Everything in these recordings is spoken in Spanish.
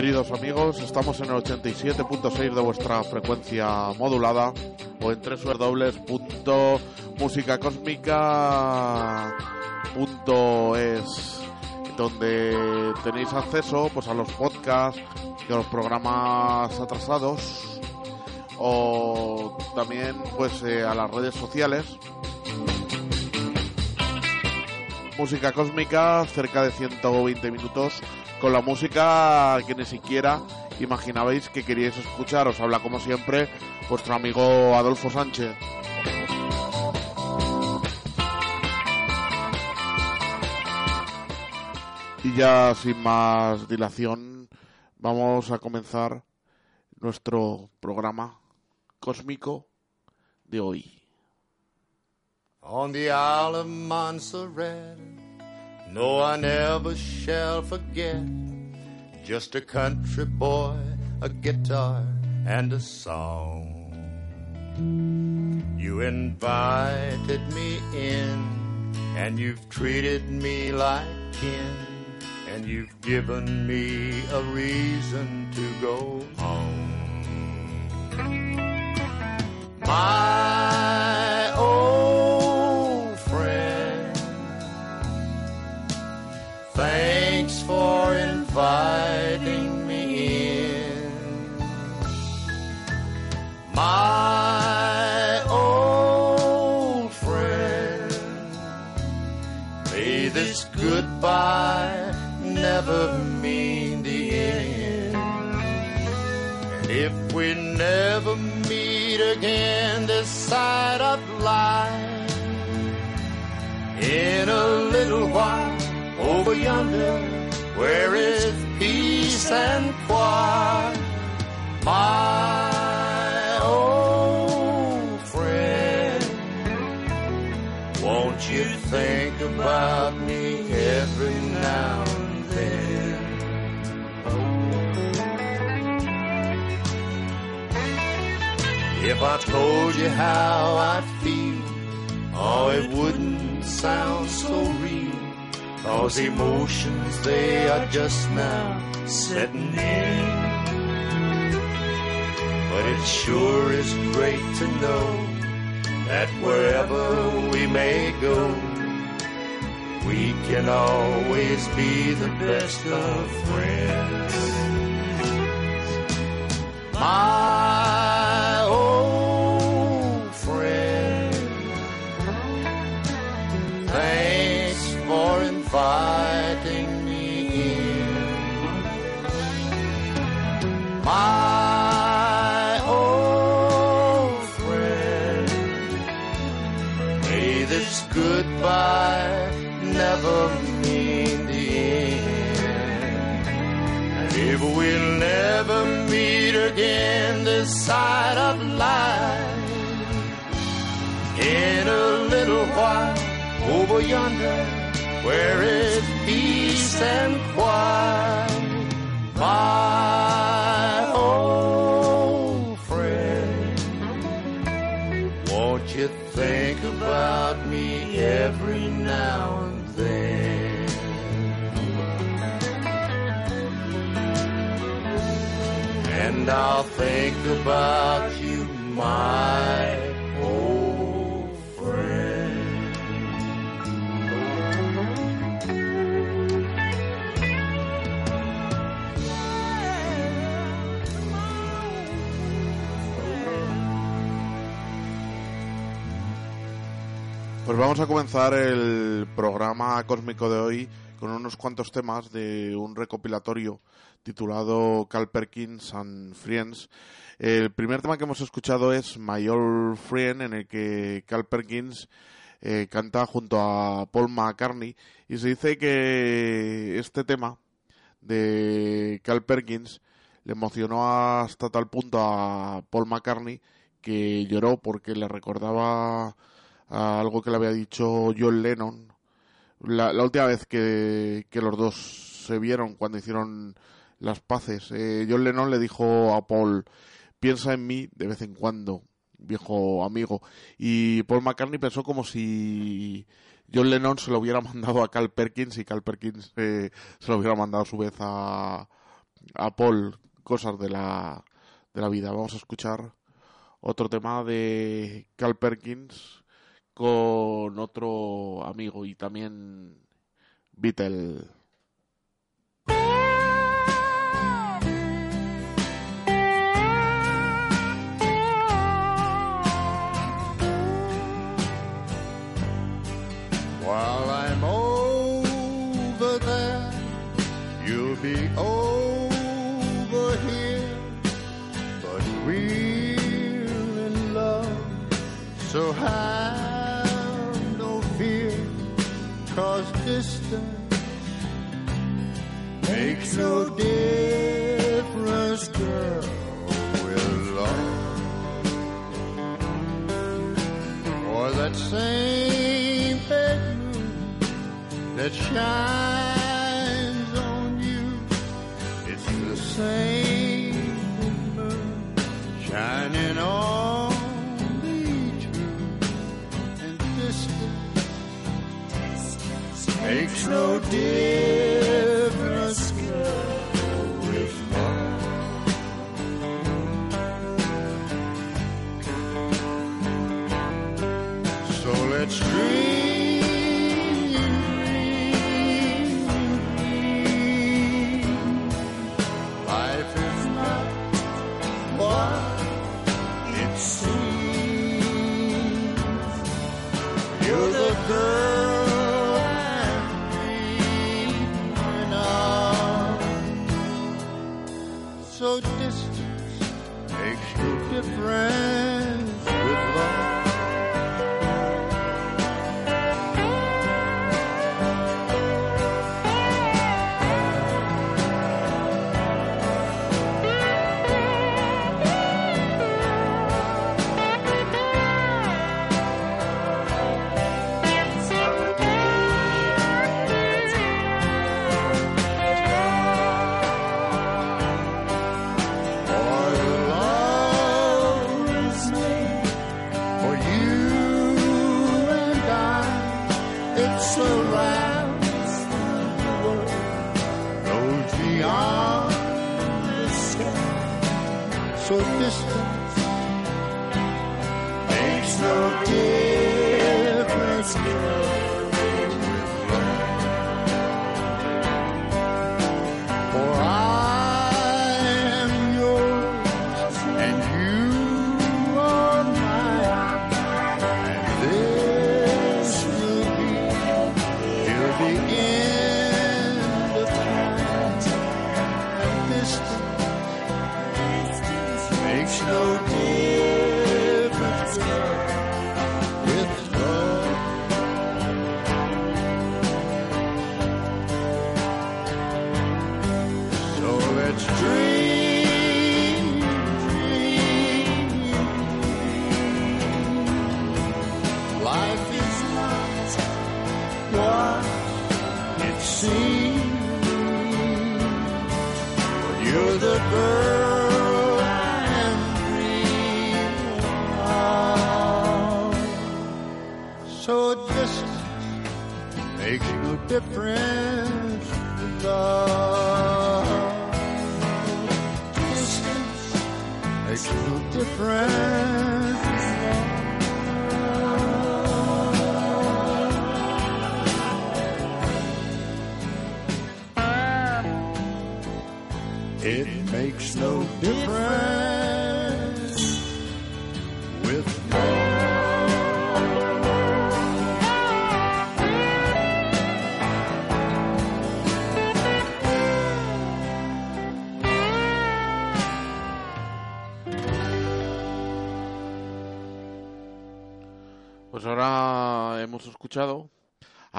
Queridos amigos, estamos en el 87.6 de vuestra frecuencia modulada o en www.musicacosmica.es donde tenéis acceso pues a los podcasts y a los programas atrasados o también pues eh, a las redes sociales. Música cósmica cerca de 120 minutos con la música que ni siquiera imaginabais que queríais escuchar. Os habla como siempre vuestro amigo Adolfo Sánchez. Y ya sin más dilación, vamos a comenzar nuestro programa cósmico de hoy. No, I never shall forget. Just a country boy, a guitar, and a song. You invited me in, and you've treated me like kin, and you've given me a reason to go home. My inviting me in. My old friend, may this goodbye never mean the end. And if we never meet again this side of life, in a little while over yonder, where is peace and quiet, my old friend? Won't you think about me every now and then? If I told you how I feel, oh, it wouldn't sound so real. Cause emotions, they are just now setting in. But it sure is great to know that wherever we may go, we can always be the best of friends. My inviting me in. My old friend, may this goodbye never mean the end. And if we'll never meet again this side of life, in a little while over yonder, where is peace and quiet, my old friend. Won't you think about me every now and then? And I'll think about you, my vamos a comenzar el programa cósmico de hoy con unos cuantos temas de un recopilatorio titulado Cal Perkins and Friends. El primer tema que hemos escuchado es My Old Friend, en el que Cal Perkins eh, canta junto a Paul McCartney y se dice que este tema de Cal Perkins le emocionó hasta tal punto a Paul McCartney que lloró porque le recordaba a algo que le había dicho John Lennon la, última vez que, los dos se vieron cuando hicieron las paces. Eh, John Lennon le dijo a Paul, piensa en mí de vez en cuando, viejo amigo. Y Paul McCartney pensó como si John Lennon se lo hubiera mandado a Cal Perkins y Cal Perkins eh, se lo hubiera mandado a su vez a, a Paul, cosas de la, de la vida. Vamos a escuchar otro tema de Cal Perkins con otro amigo y también Beatle. While I'm over there, be here, but love, so makes no difference, girl, with love. Or that same bedroom that shines on you. It's the same moon shining on makes no difference, So distance makes no difference with love.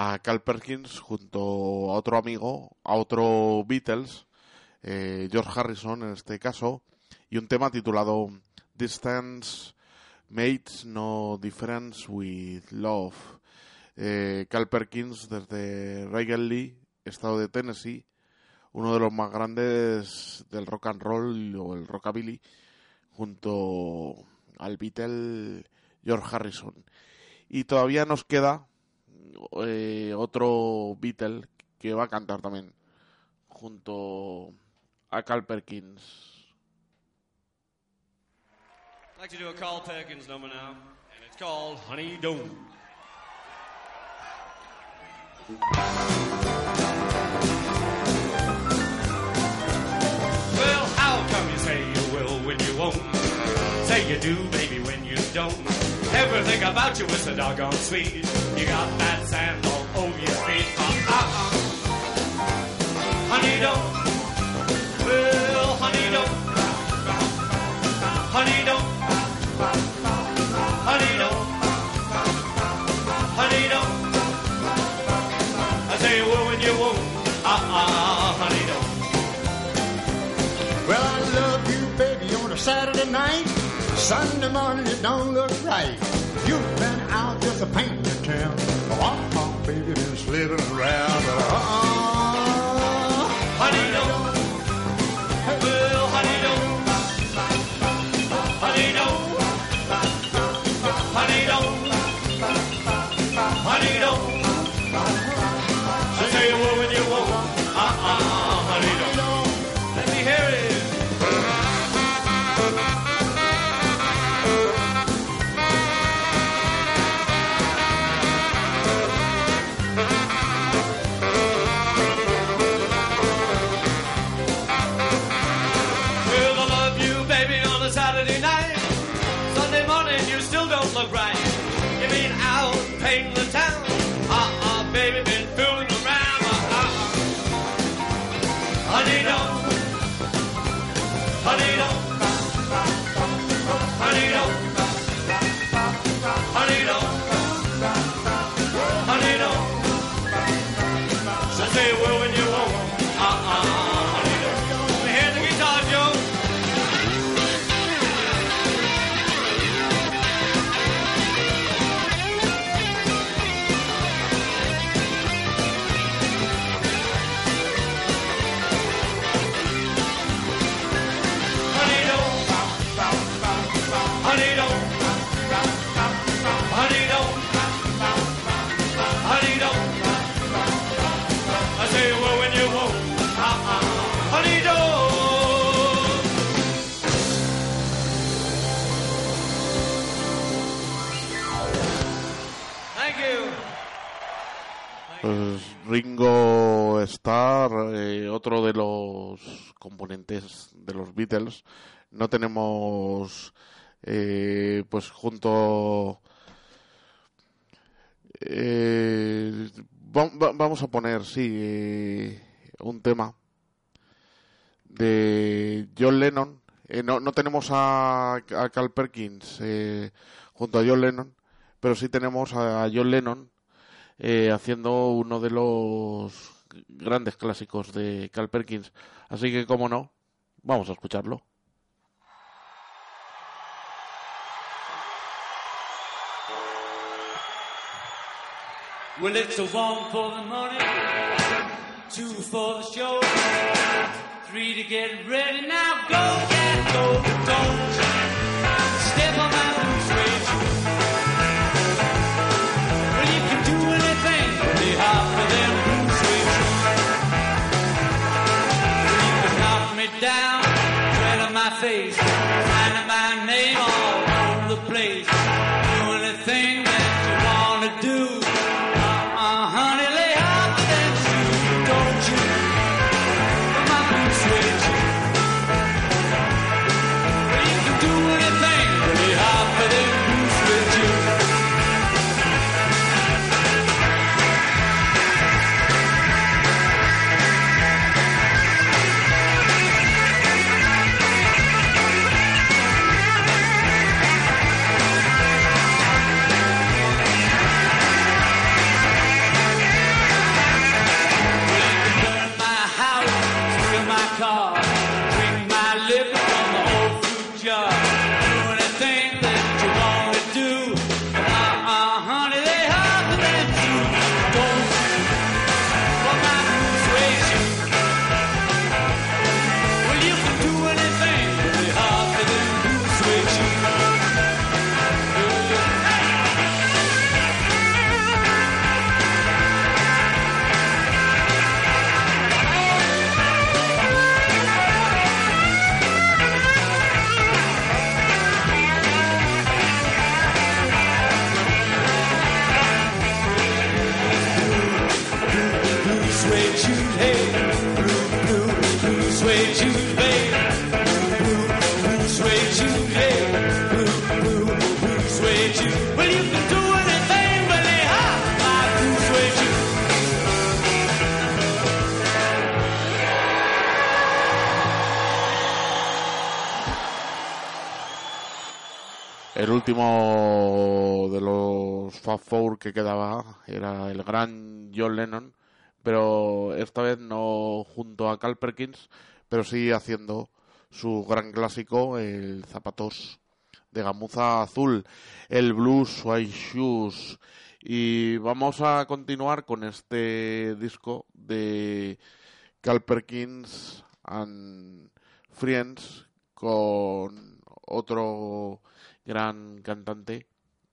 A Carl Perkins junto a otro amigo, a otro Beatles, eh, George Harrison en este caso, y un tema titulado Distance Mates No Difference with Love. Eh, Carl Perkins desde Reagan estado de Tennessee, uno de los más grandes del rock and roll o el rockabilly, junto al Beatle George Harrison. Y todavía nos queda eh, otro Beatle que va a cantar también junto a Carl Perkins. Perkins. Well, how come you say you will when you won't? Say you do, baby, when you don't. Everything about you is so doggone sweet. You got that sand all over your feet. Uh-uh. Honey, don't. Well, honey, don't. Honey, don't. Honey, don't. Honey, don't. I say you will when you won't. Uh-uh, honey, don't. Well, I love you, baby, on a Saturday night. Sunday morning, it don't look right. You've been out just a painting the town. Oh, oh, baby, been slipping around. Uh-uh. Ringo Starr, eh, otro de los componentes de los Beatles. No tenemos, eh, pues junto. eh, va- va- vamos a poner, sí, eh, un tema de John Lennon. Eh, no, no tenemos a, a Carl Perkins junto a John Lennon, pero sí tenemos a John Lennon eh, haciendo uno de los grandes clásicos de Carl Perkins. Así que, como no, vamos a escucharlo. Que quedaba era el gran John Lennon, pero esta vez no junto a Carl Perkins, pero sí haciendo su gran clásico, el Zapatos de gamuza azul, el Blue Suede Shoes. Y vamos a continuar con este disco de Carl Perkins and Friends con otro gran cantante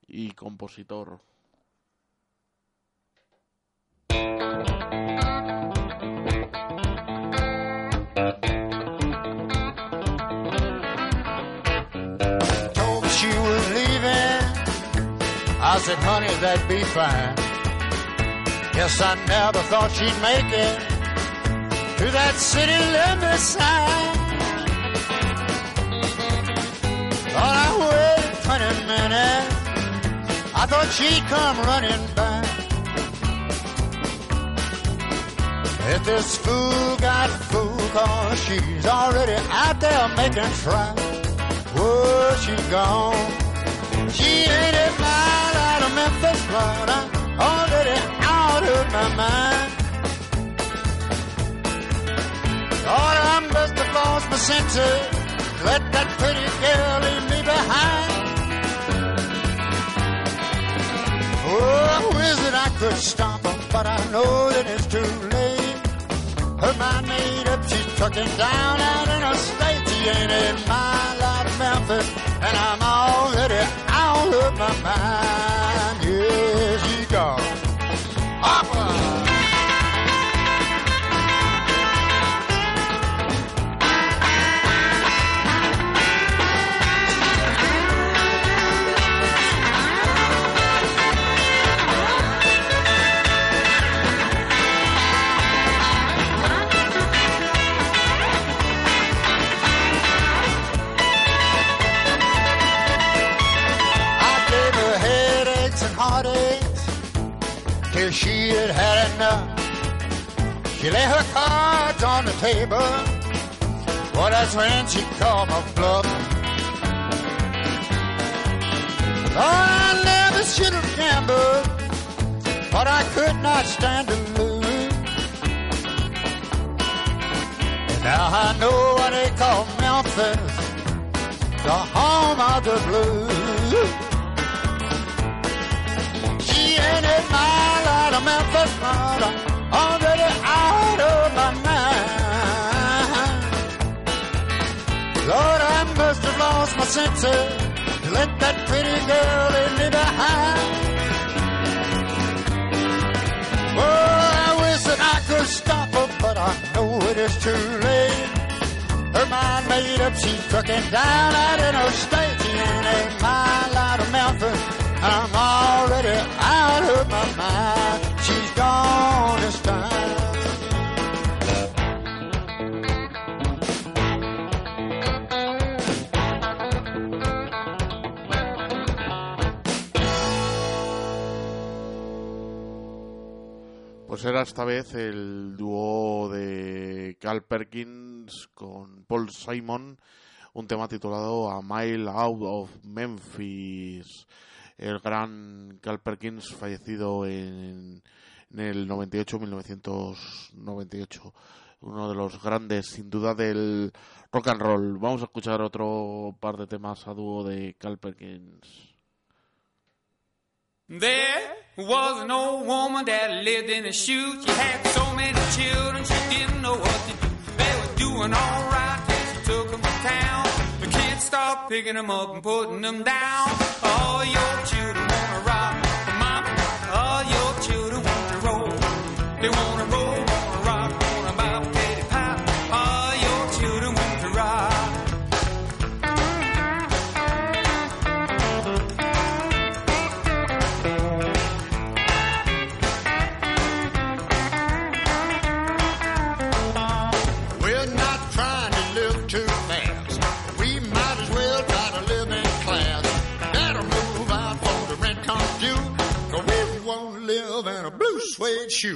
y compositor. Said, honey, that'd be fine. Guess I never thought she'd make it to that city limit sign. Thought I waited 20 minutes. I thought she'd come running back. If this fool got fooled, cause she's already out there making tracks. Whoa, she gone. She ain't a mile out of Memphis, Florida. Already out of my mind. Lord, I must have lost my senses. Let that pretty girl leave me behind. Oh, I wish that I could stop her, but I know that it's too late. Her mind made up, she's trucking down out in a state. She ain't in out of Memphis, and I'm already out of my mind. Till she had had enough. She lay her cards on the table. Well, that's when she called my bluff. Thought I never should have gambled, but I could not stand to lose. And now I know what they call Memphis the home of the blues. She ain't mile out of Memphis, Florida, already out of my mind. Lord, I must have lost my senses to let that pretty girl leave me behind. Oh, I wish that I could stop her, but I know it is too late. Her mind made up, she's trucking down out in her state. She ain't a mile out of Memphis. I'm already out of my mind. Pues era esta vez el dúo de Carl Perkins con Paul Simon, un tema titulado A Mile Out of Memphis. El gran Carl Perkins fallecido en, en el 98-1998. Uno de los grandes, sin duda, del rock and roll. Vamos a escuchar otro par de temas a dúo de Carl Perkins. There was an old woman that lived in a chute. She had so many children, she didn't know what to do. They were doing all right till she took them to town. The kids start picking them up and putting them down. All your children They wanna issue.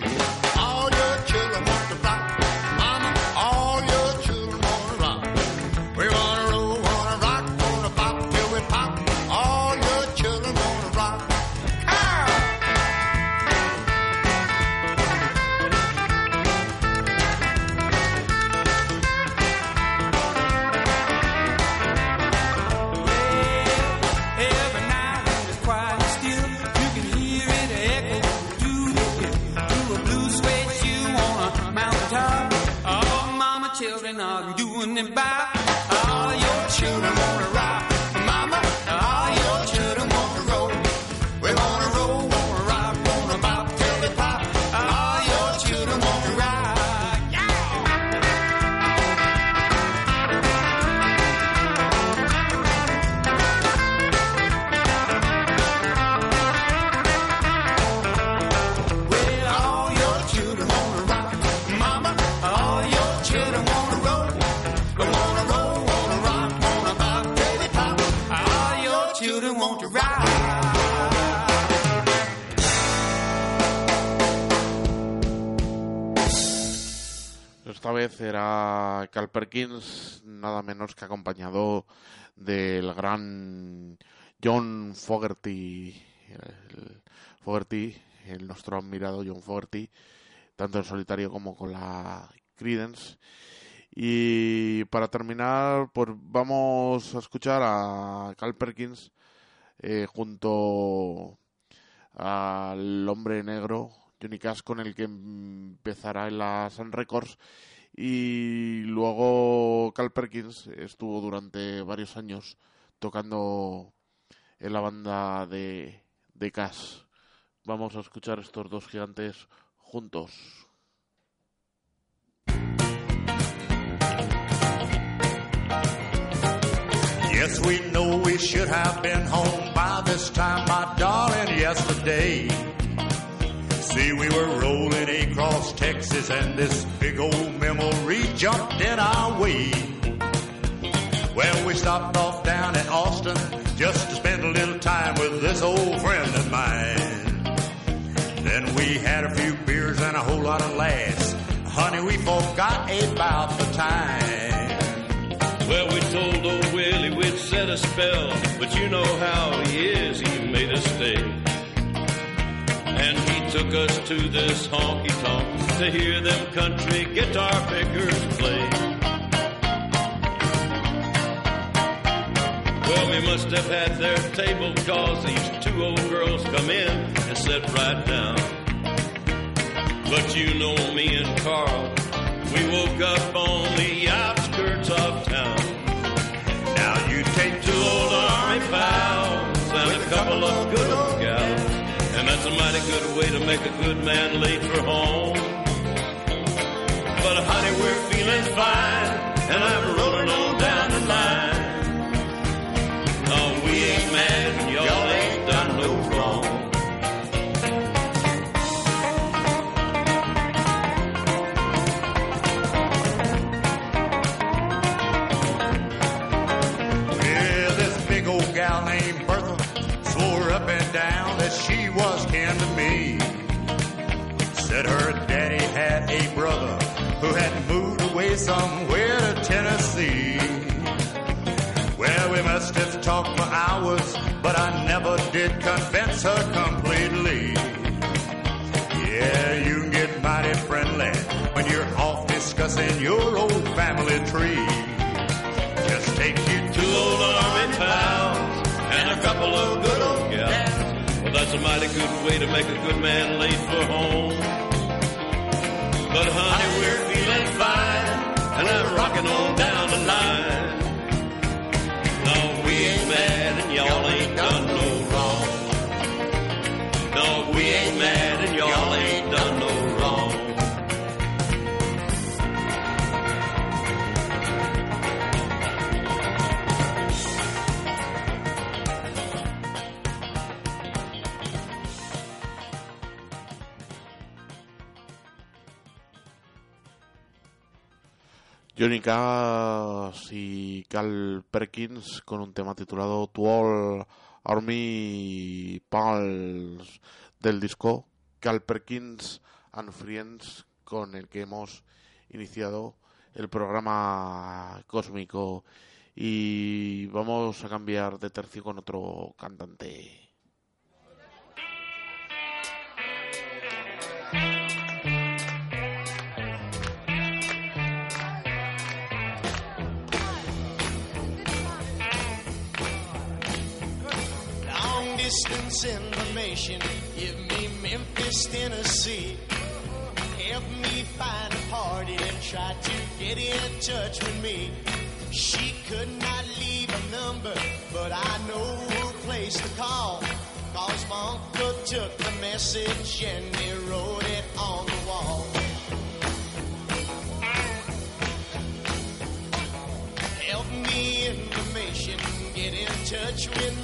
Esta vez era Cal Perkins, nada menos que acompañado del gran John Fogerty, el Fogerty, el nuestro admirado John Fogerty, tanto en solitario como con la Credence. Y para terminar, pues vamos a escuchar a Cal Perkins eh, junto al hombre negro Johnny Cash con el que empezará en la Sun Records y luego Cal Perkins estuvo durante varios años tocando en la banda de, de Cash. Vamos a escuchar estos dos gigantes juntos. Yes, we know we should have been home by this time, my darling, yesterday. See, we were rolling across Texas and this big old memory jumped in our way. Well, we stopped off down in Austin just to spend a little time with this old friend of mine. Then we had a few beers and a whole lot of laughs. Honey, we forgot about the time. Well, we told old Willie we'd set a spell, but you know how he is, he made us stay. And he took us to this honky tonk to hear them country guitar pickers play. Well, we must have had their table cause these two old girls come in and sat right down. But you know me and Carl, we woke up on the outskirts of town. Now you take Two old army pals and a couple of good old. That's a mighty good way to make a good man late for home. But honey, we're feeling fine, and I'm rolling on somewhere to Tennessee. Well, we must have talked for hours, but I never did convince her completely. Yeah, you get mighty friendly when you're off discussing your old family tree. Just take you to Two old army pals and a couple of good old gals. Well, that's a mighty good way to make a good man late for home. But honey, we're feeling fine, I'm rocking on down the line. No, we ain't mad, and y'all ain't Johnny Cash y Cal Perkins con un tema titulado To All Army Pals del disco Cal Perkins and Friends con el que hemos iniciado el programa cósmico y vamos a cambiar de tercio con otro cantante. Distance information, give me Memphis, Tennessee. Help me find a party and try to get in touch with me. She could not leave a number, but I know a place to call. Cause my uncle took the message and he wrote it on the wall. Help me information, get in touch with my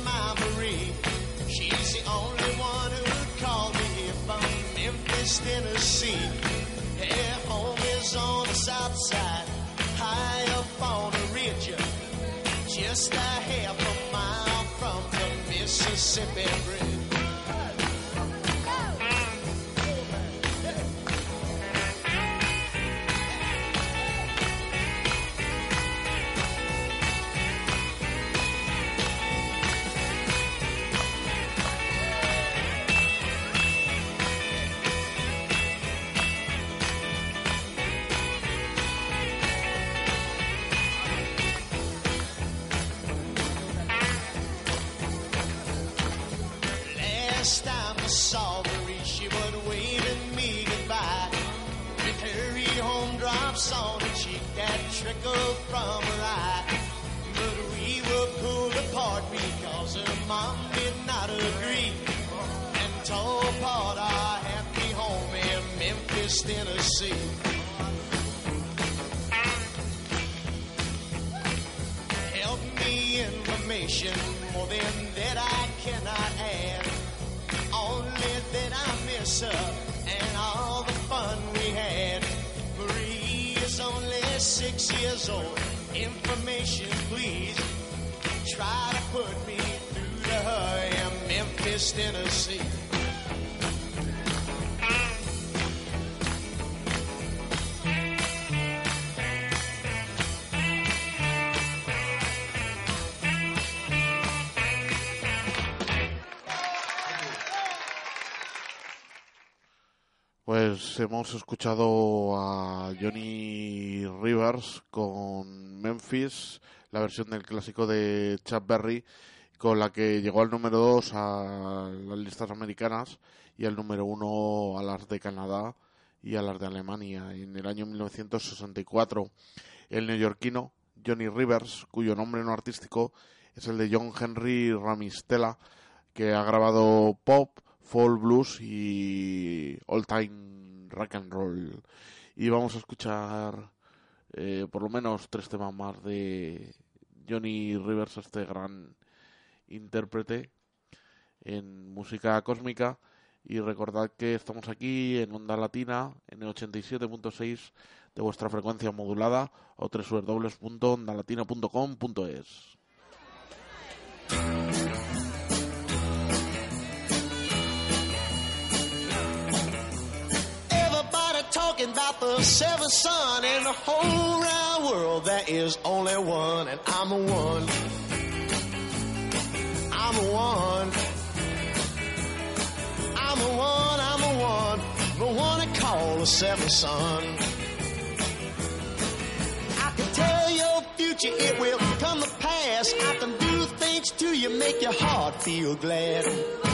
just a half a mile from the Mississippi Bridge. Information more than that I cannot add. Only that I miss her and all the fun we had. Marie is only six years old. Information, please. Try to put me through to her in Memphis, Tennessee. Pues hemos escuchado a Johnny Rivers con Memphis, la versión del clásico de Chuck Berry, con la que llegó al número 2 a las listas americanas y al número 1 a las de Canadá y a las de Alemania. En el año 1964, el neoyorquino Johnny Rivers, cuyo nombre no artístico es el de John Henry Ramistella, que ha grabado pop, folk blues y all time rock and roll. Y vamos a escuchar eh, por lo menos tres temas más de Johnny Rivers, este gran intérprete en música cósmica. Y recordad que estamos aquí en Onda Latina, en el 87.6 de vuestra frecuencia modulada o www.ondalatina.com.es. the seventh son in the whole round world. There is only one, and I'm a one. I'm a one. I'm a one, I'm a one. The one they call the seventh son. I can tell your future, it will come to pass. I can do things to you, make your heart feel glad.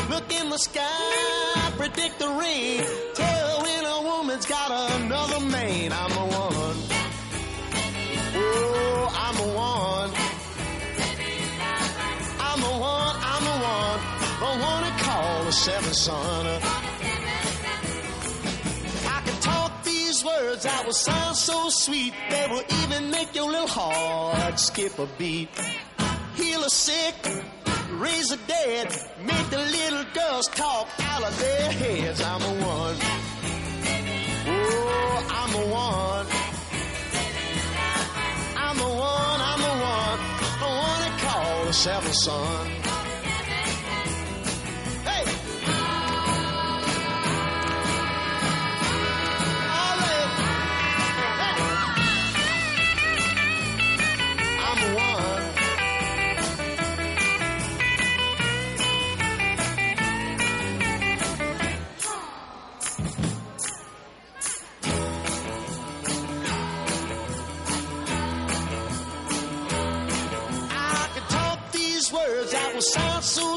Look in the sky, predict the rain. Tell when woman's got another man. I'm a one. Oh, I'm a one. I'm a one, I'm a one. One they call the seventh son. I can talk these words that will sound so sweet. They will even make your little heart skip a beat. Heal the sick, raise the dead, make the little girls talk out of their heads. I'm a one. Oh, I'm a one. I'm a one, I'm a one. The one they call the seventh son.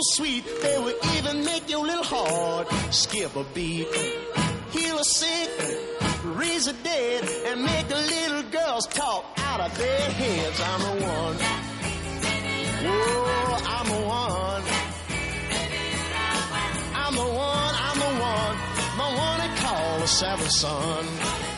So sweet, they will even make your little heart skip a beat. Heal a sick, raise a dead, and make the little girls talk out of their heads. I'm the one. Whoa, I'm the one. I'm the one, I'm the one, the one they call the seventh son.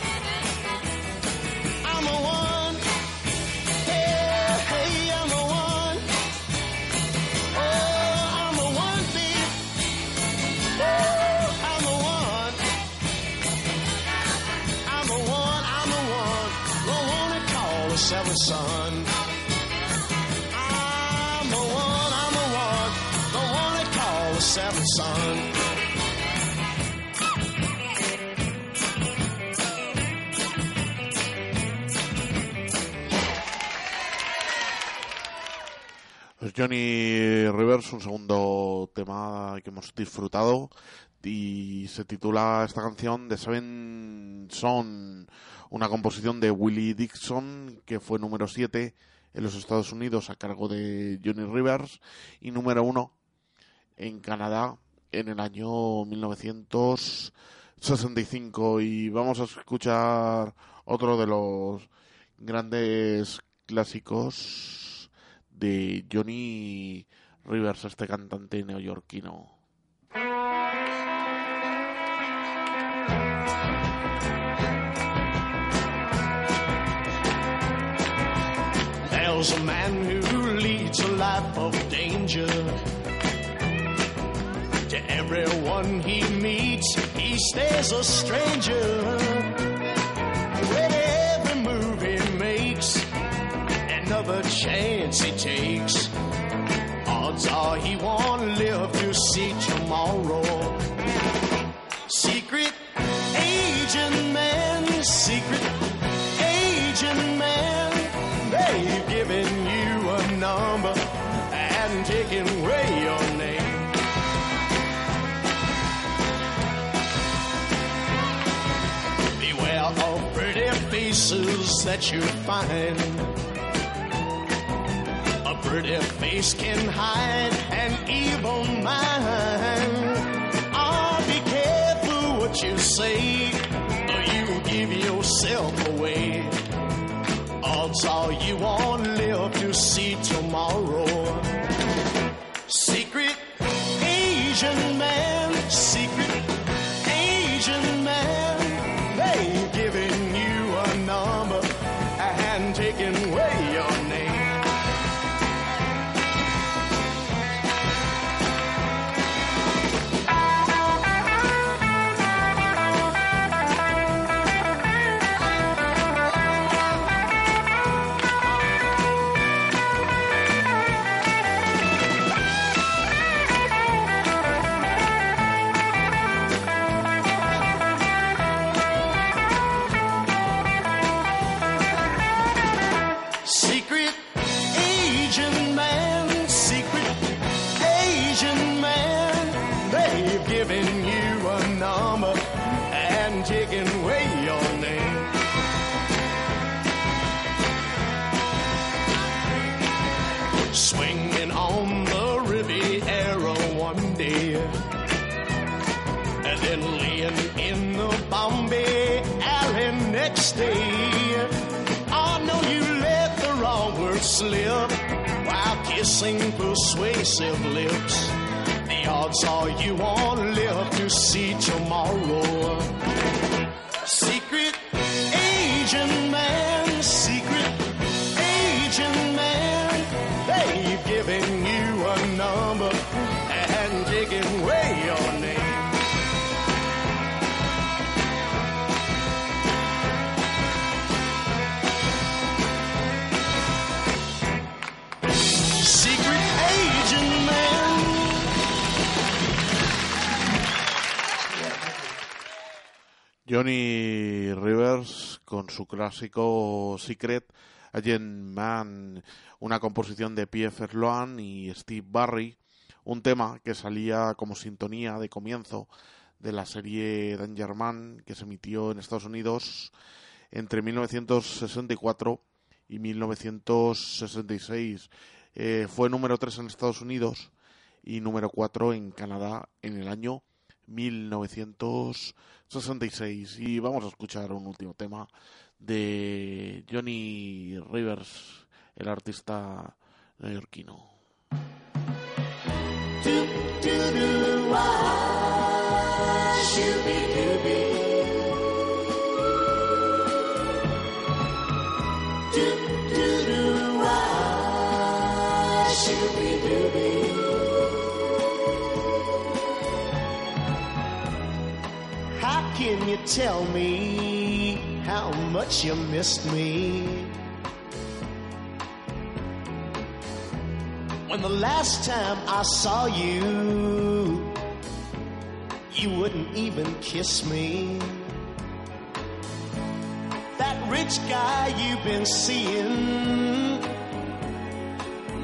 Johnny Rivers, un segundo tema que hemos disfrutado y se titula esta canción The Seven Son, una composición de Willie Dixon que fue número 7 en los Estados Unidos a cargo de Johnny Rivers y número 1 en Canadá en el año 1965 y vamos a escuchar otro de los grandes clásicos de Johnny Rivers, este cantante neoyorquino. There's a man who leads a life of danger. To everyone he meets, he stays a stranger. With every move he makes, another chance he takes. Odds are he won't live to see tomorrow. Secret agent man, secret faces that you find. A pretty face can hide an evil mind. Ah, be careful what you say, or you give yourself away. Odds are you won't live to see tomorrow. Secret Asian man, secret Asian man, kissing persuasive lips. The odds are you won't live to see tomorrow. Johnny Rivers con su clásico Secret Agent Man, una composición de P.F. Sloan y Steve Barry, un tema que salía como sintonía de comienzo de la serie Danger Man que se emitió en Estados Unidos entre 1964 y 1966. Eh, fue número 3 en Estados Unidos y número 4 en Canadá en el año 1966. Y vamos a escuchar un último tema de Johnny Rivers, el artista neoyorquino. Can you tell me how much you missed me? When the last time I saw you, you wouldn't even kiss me. That rich guy you've been seeing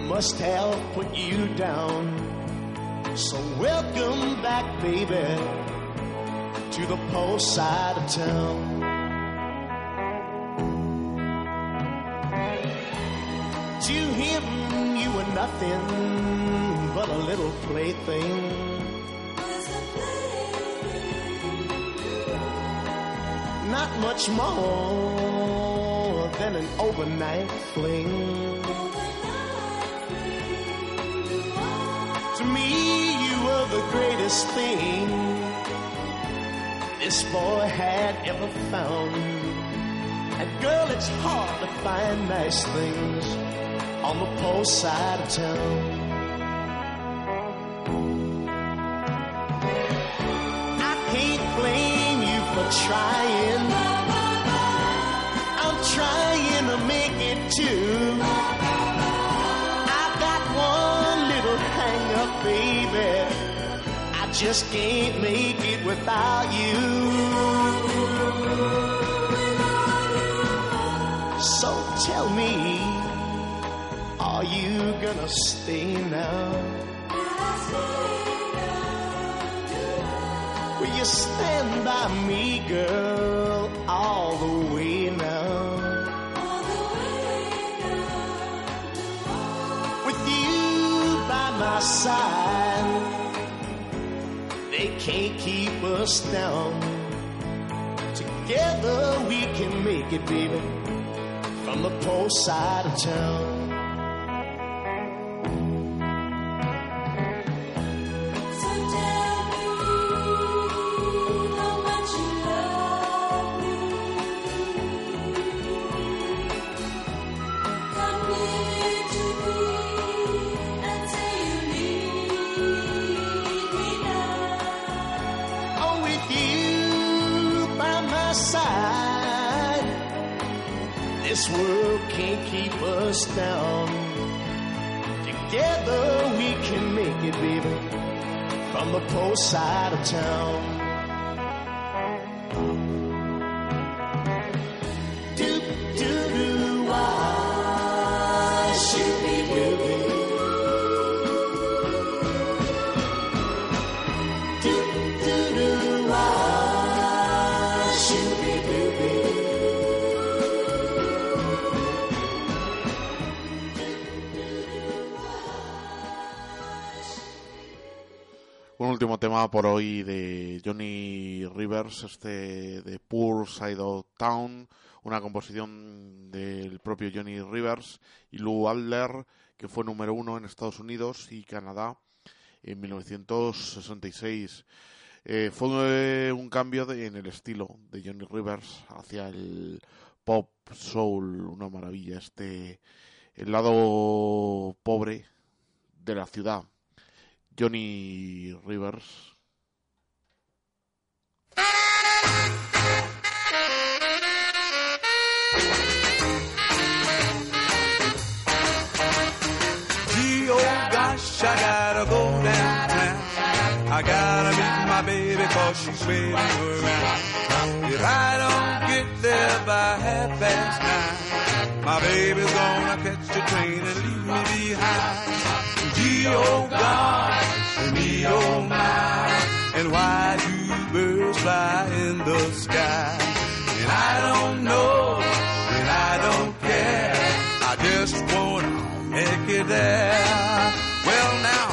must have put you down. So welcome back, baby to the poor side of town. To him, you were nothing but a little plaything. Not much more than an overnight fling. To me, you were the greatest thing this boy had ever found. And girl, it's hard to find nice things on the poor side of town. I can't blame you for trying. I'm trying to make it too. I've got one little hang up, baby. Just can't make it without you. So tell me, are you gonna stay now? Will you stand by me, girl, all the way now? With you by my side keep us down. Together we can make it, baby, from the poor side of town. Por hoy de Johnny Rivers, este de Poor Side of Town, una composición del propio Johnny Rivers y Lou Adler, que fue número uno en Estados Unidos y Canadá en 1966. Eh, fue un cambio de- en el estilo de Johnny Rivers hacia el pop soul, una maravilla, este el lado pobre de la ciudad. Johnny Rivers. Gee, oh gosh, I gotta go downtown. I gotta meet my baby cause she's waiting around. If I don't get there by half past nine, my baby's gonna catch the train and leave me behind. Gee, oh and me, oh my, and why do birds fly in the sky. And I don't know, and I don't care. I just wanna make it there. Well now,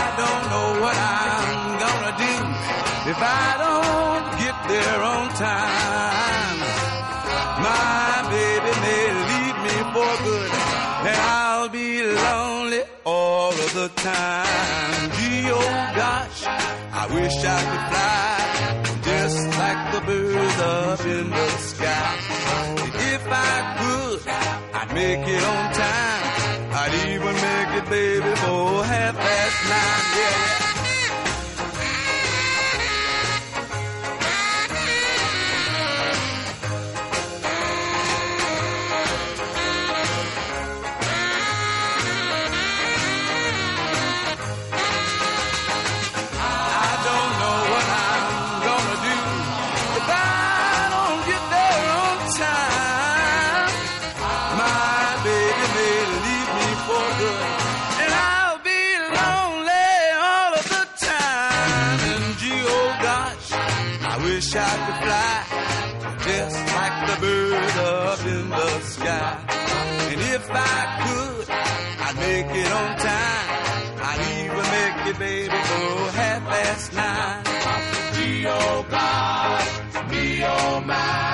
I don't know what I'm gonna do if I don't get there on time. My baby may leave me for good, and I'll be lonely all of the time. Gee, oh gosh, I wish I could fly up in the sky. If I could, I'd make it on time. I'd even make it, baby, for half past half past nine. Gee, oh God, me, oh my.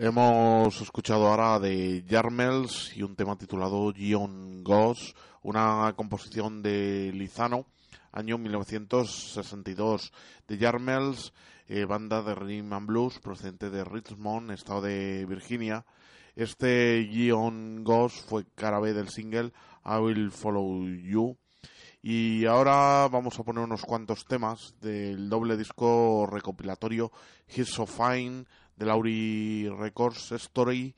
Hemos escuchado ahora de Jarmels y un tema titulado Gion Goss, una composición de Lizano, año 1962. De Jarmels, eh, banda de rhythm and blues procedente de Richmond, estado de Virginia. Este Gion Goss fue cara B del single I Will Follow You. Y ahora vamos a poner unos cuantos temas del doble disco recopilatorio He's So Fine de Lauri Records Story,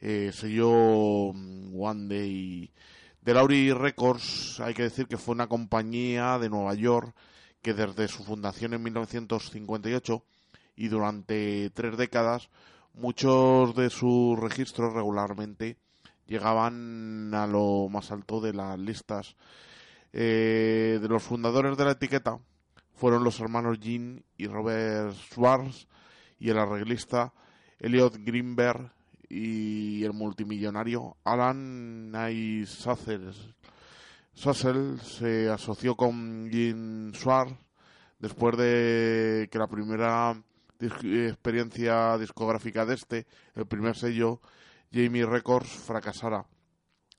eh, sello mm, One Day. De Lauri Records hay que decir que fue una compañía de Nueva York que desde su fundación en 1958 y durante tres décadas muchos de sus registros regularmente llegaban a lo más alto de las listas eh, de los fundadores de la etiqueta fueron los hermanos Jean y Robert Schwartz y el arreglista Elliot Greenberg y el multimillonario Alan Nay Sassel. Se asoció con Jean Schwartz después de que la primera experiencia discográfica de este, el primer sello, Jamie Records, fracasara.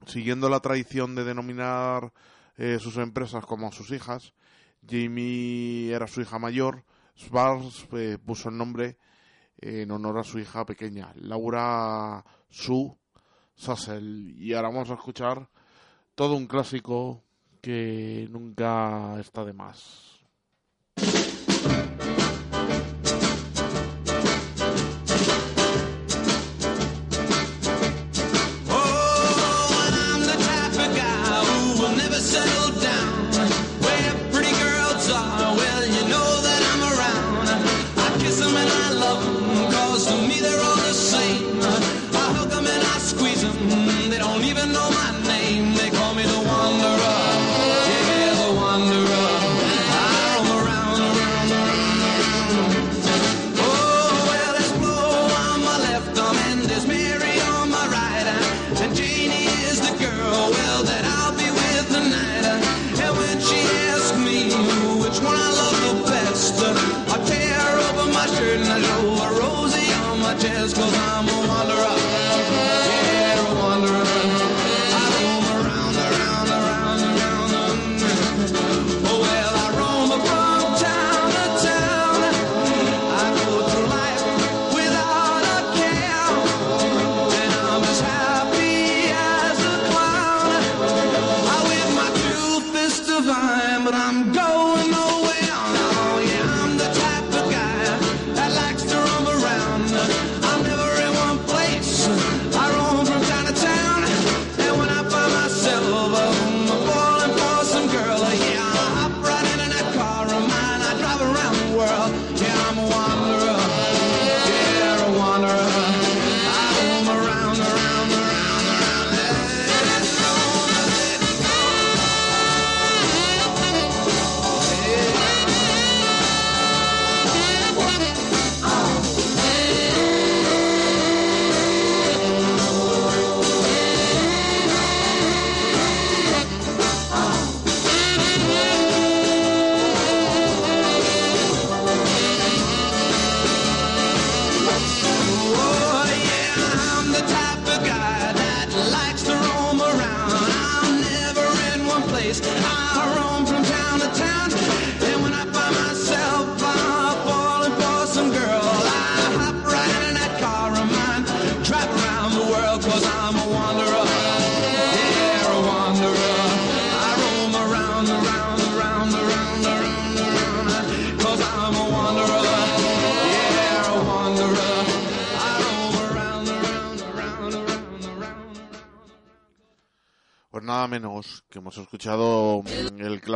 Siguiendo la tradición de denominar eh, sus empresas como sus hijas, Jamie era su hija mayor, Schwartz eh, puso el nombre en honor a su hija pequeña, Laura Sue Sassel. Y ahora vamos a escuchar todo un clásico que nunca está de más.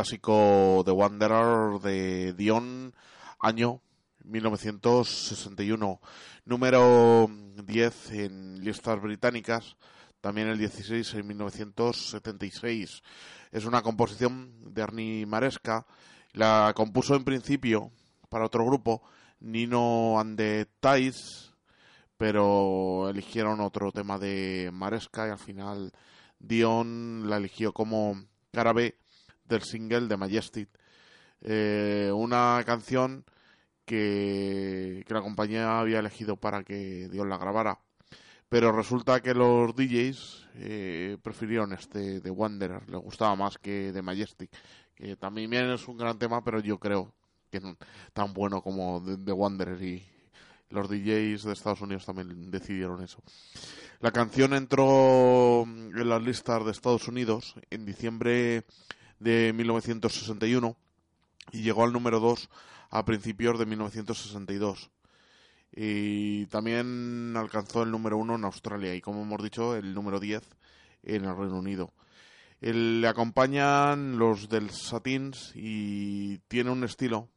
Clásico The Wanderer de Dion, año 1961, número 10 en listas británicas, también el 16 en 1976. Es una composición de Ernie Maresca, la compuso en principio para otro grupo, Nino and the Tides, pero eligieron otro tema de Maresca y al final Dion la eligió como cara B del single de Majestic. Eh, una canción que, que la compañía había elegido para que Dion la grabara. Pero resulta que los DJs eh, prefirieron este de Wanderer, les gustaba más que de Majestic, que también es un gran tema, pero yo creo que no tan bueno como de Wanderer y los DJs de Estados Unidos también decidieron eso. La canción entró en las listas de Estados Unidos en diciembre de 1961 y llegó al número 2 a principios de 1962. Y también alcanzó el número 1 en Australia y, como hemos dicho, el número 10 en el Reino Unido. Le acompañan los del Satins y tiene un estilo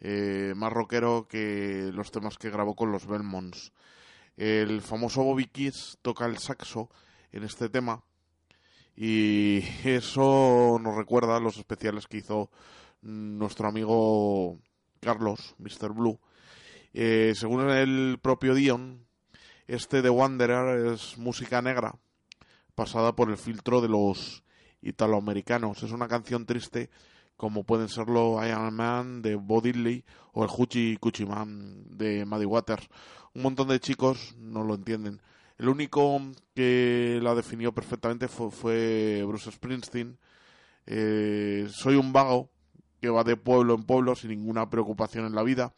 eh, más rockero que los temas que grabó con los Belmonts. El famoso Bobby Kiss toca el saxo en este tema y eso nos recuerda a los especiales que hizo nuestro amigo Carlos, Mr. Blue. Eh, según el propio Dion, este de Wanderer es música negra pasada por el filtro de los italoamericanos. Es una canción triste como pueden serlo I Am a Man de Bo Diddley o el Hoochie Coochie Man de Muddy Waters. Un montón de chicos no lo entienden. El único que la definió perfectamente fue, Bruce Springsteen. Eh, soy un vago que va de pueblo en pueblo sin ninguna preocupación en la vida.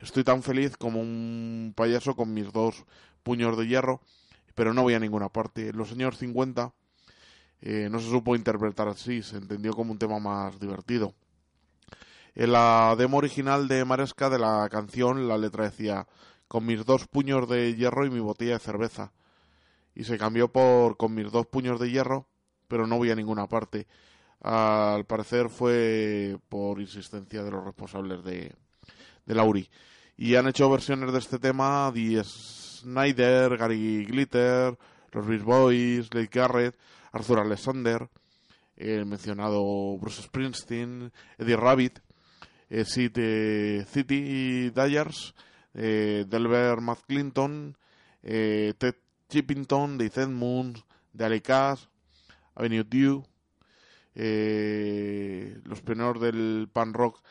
Estoy tan feliz como un payaso con mis dos puños de hierro, pero no voy a ninguna parte. En los años 50 eh, no se supo interpretar así, se entendió como un tema más divertido. En la demo original de Maresca de la canción, la letra decía con mis dos puños de hierro y mi botella de cerveza. Y se cambió por con mis dos puños de hierro, pero no voy a ninguna parte. Al parecer fue por insistencia de los responsables de, de Lauri. Y han hecho versiones de este tema Dee Snyder, Gary Glitter, los Beach Boys, Lake Garrett, Arthur Alexander, el mencionado Bruce Springsteen, Eddie Rabbit, eh, eh, City Dyers, eh, Delbert McClinton, eh, Ted Chippington, de Ted Moon, de Ali Cass, Avenue Dew, eh, los pioneros del pan rock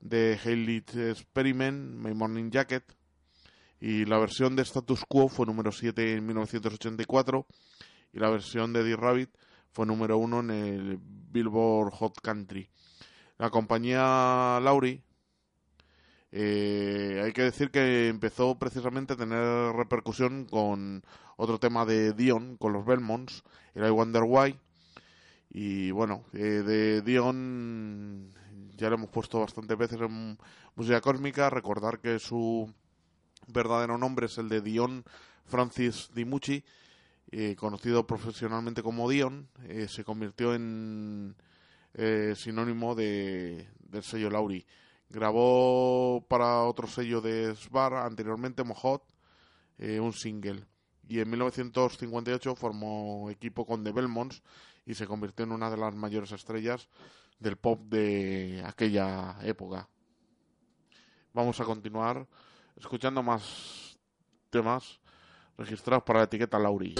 de Hayley Experiment, My Morning Jacket, y la versión de Status Quo fue número 7 en 1984 y la versión de D-Rabbit fue número 1 en el Billboard Hot Country. La compañía Lauri, eh, hay que decir que empezó precisamente a tener repercusión con otro tema de Dion, con los Belmonts, el I Wonder Why. Y bueno, eh, de Dion ya lo hemos puesto bastantes veces en música cósmica. Recordar que su verdadero nombre es el de Dion Francis Dimucci, eh, conocido profesionalmente como Dion. eh, se convirtió en eh, sinónimo de, del sello Lauri. Grabó para otro sello de Sbar, anteriormente Mojot, eh, un single. Y en 1958 formó equipo con The Belmonts y se convirtió en una de las mayores estrellas del pop de aquella época. Vamos a continuar escuchando más temas registrados para la etiqueta Lauri.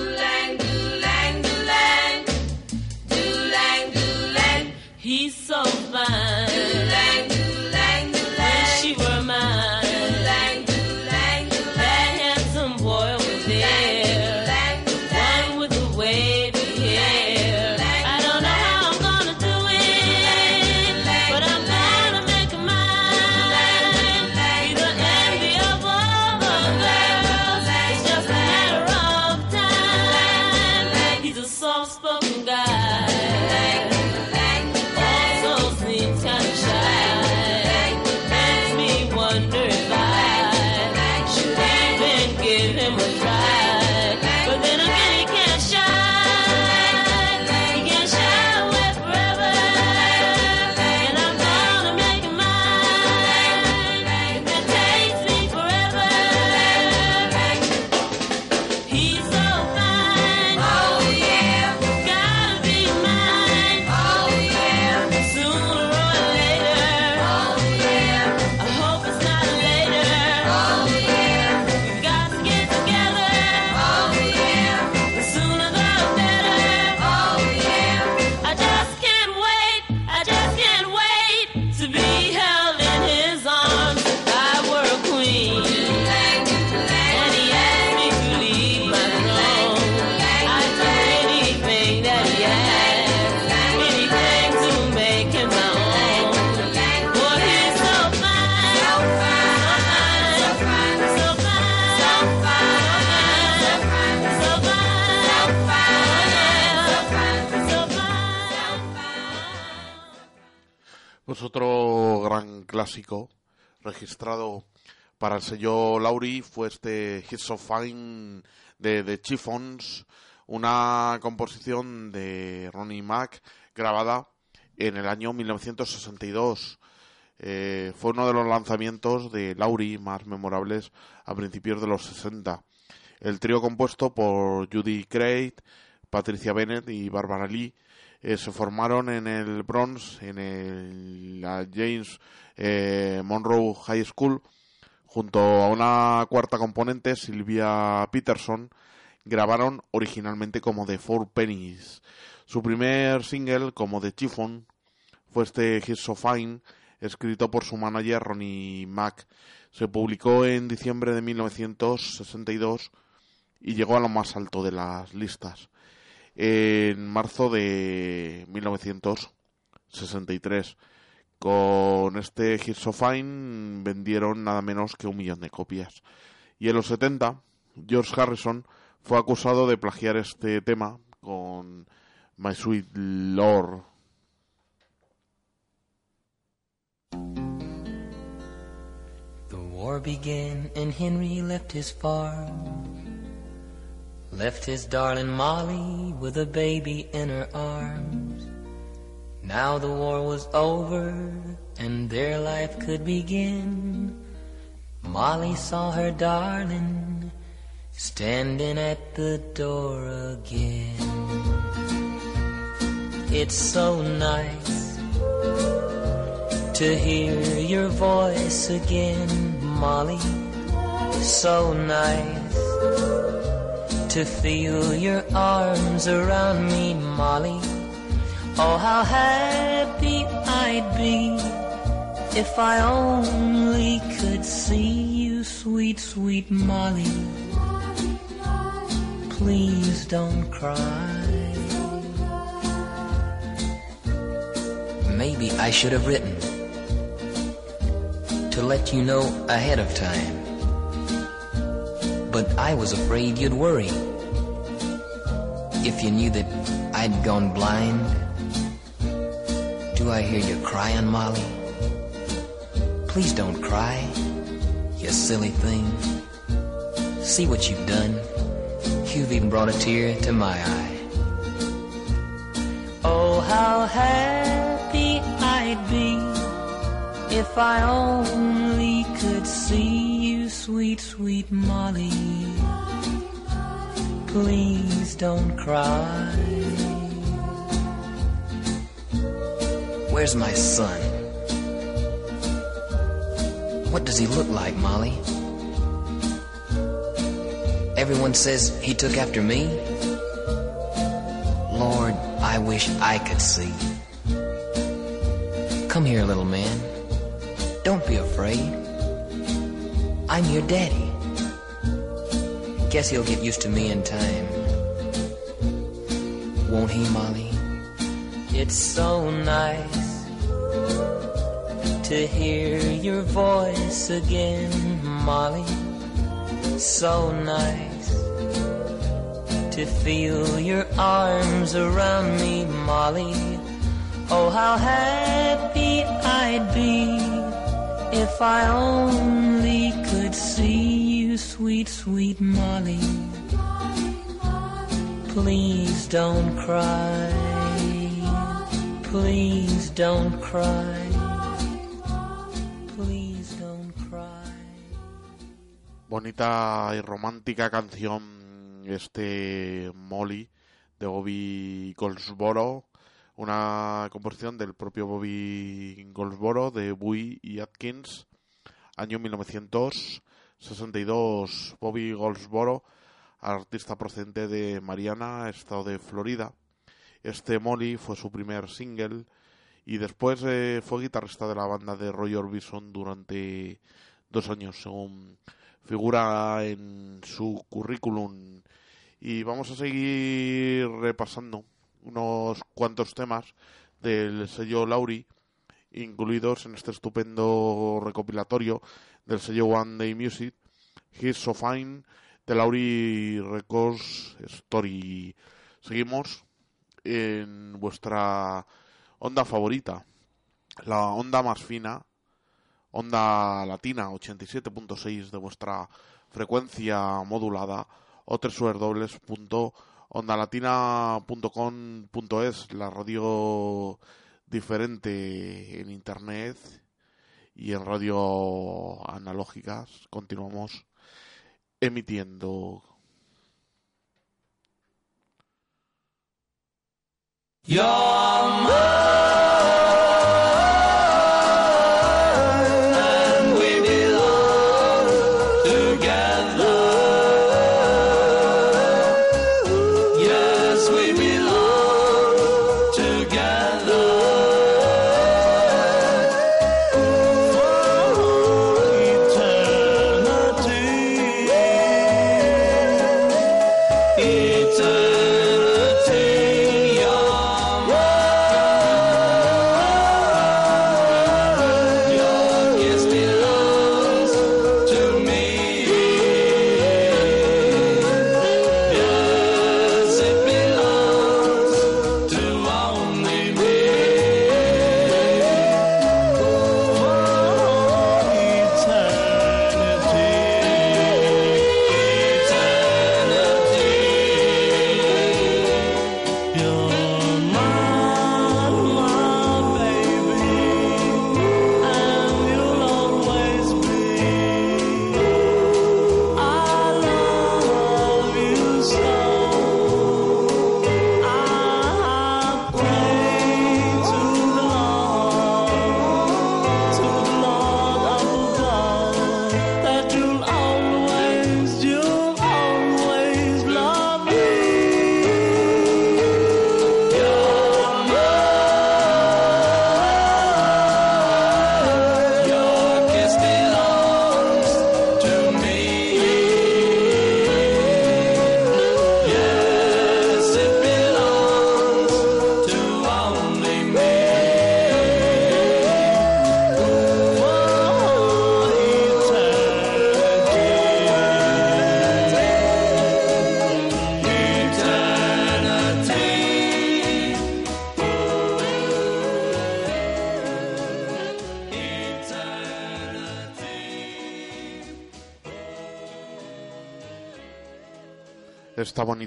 Clásico registrado para el sello Lauri fue este Hits of Fine de The Chiffons, una composición de Ronnie Mack grabada en el año 1962. Eh, fue uno de los lanzamientos de Lauri más memorables a principios de los 60. El trío compuesto por Judy Craig, Patricia Bennett y Barbara Lee eh, se formaron en el Bronx, en el, la James eh, Monroe High School, junto a una cuarta componente, Silvia Peterson, grabaron originalmente como The Four Pennies. Su primer single, como The Chiffon, fue este Hits So Fine, escrito por su manager Ronnie Mack. Se publicó en diciembre de 1962 y llegó a lo más alto de las listas. En marzo de 1963, con este Hits So Fine vendieron nada menos que un millón de copias. Y en los 70, George Harrison fue acusado de plagiar este tema con My Sweet Lord. The war began and Henry left his farm. Left his darling Molly with a baby in her arms. Now the war was over and their life could begin. Molly saw her darling standing at the door again. It's so nice to hear your voice again, Molly. So nice to feel your arms around me, Molly. Oh, how happy I'd be if I only could see you, sweet, sweet Molly. Please don't cry. Maybe I should have written to let you know ahead of time. But I was afraid you'd worry if you knew that I'd gone blind. Do I hear you crying, Molly? Please don't cry, you silly thing. See what you've done. You've even brought a tear to my eye. Oh, how happy I'd be if I only could see sweet, sweet Molly. Please don't cry. Where's my son? What does he look like, Molly? Everyone says he took after me. Lord, I wish I could see. Come here, little man. Don't be afraid. I'm your daddy. Guess he'll get used to me in time. Won't he, Molly? It's so nice to hear your voice again, Molly. So nice to feel your arms around me, Molly. Oh, how happy I'd be if I only see you, sweet, sweet Molly. Please don't cry. Please don't cry. Please don't cry. bonita y romántica canción este Molly de Bobby Goldsboro una composición del propio Bobby Goldsboro de Bowie y Atkins año 1962 Bobby Goldsboro artista procedente de Mariana estado de Florida. Este Molly fue su primer single y después eh, fue guitarrista de la banda de Roy Orbison durante dos años según figura en su currículum. Y vamos a seguir repasando unos cuantos temas del sello Lauri incluidos en este estupendo recopilatorio del sello One Day Music He's So Fine de Lauri Records Story. Seguimos en vuestra onda favorita la onda más fina Onda Latina 87.6 de vuestra frecuencia modulada o www.ondalatina.com.es, la radio diferente en internet y en radio analógicas. Continuamos emitiendo.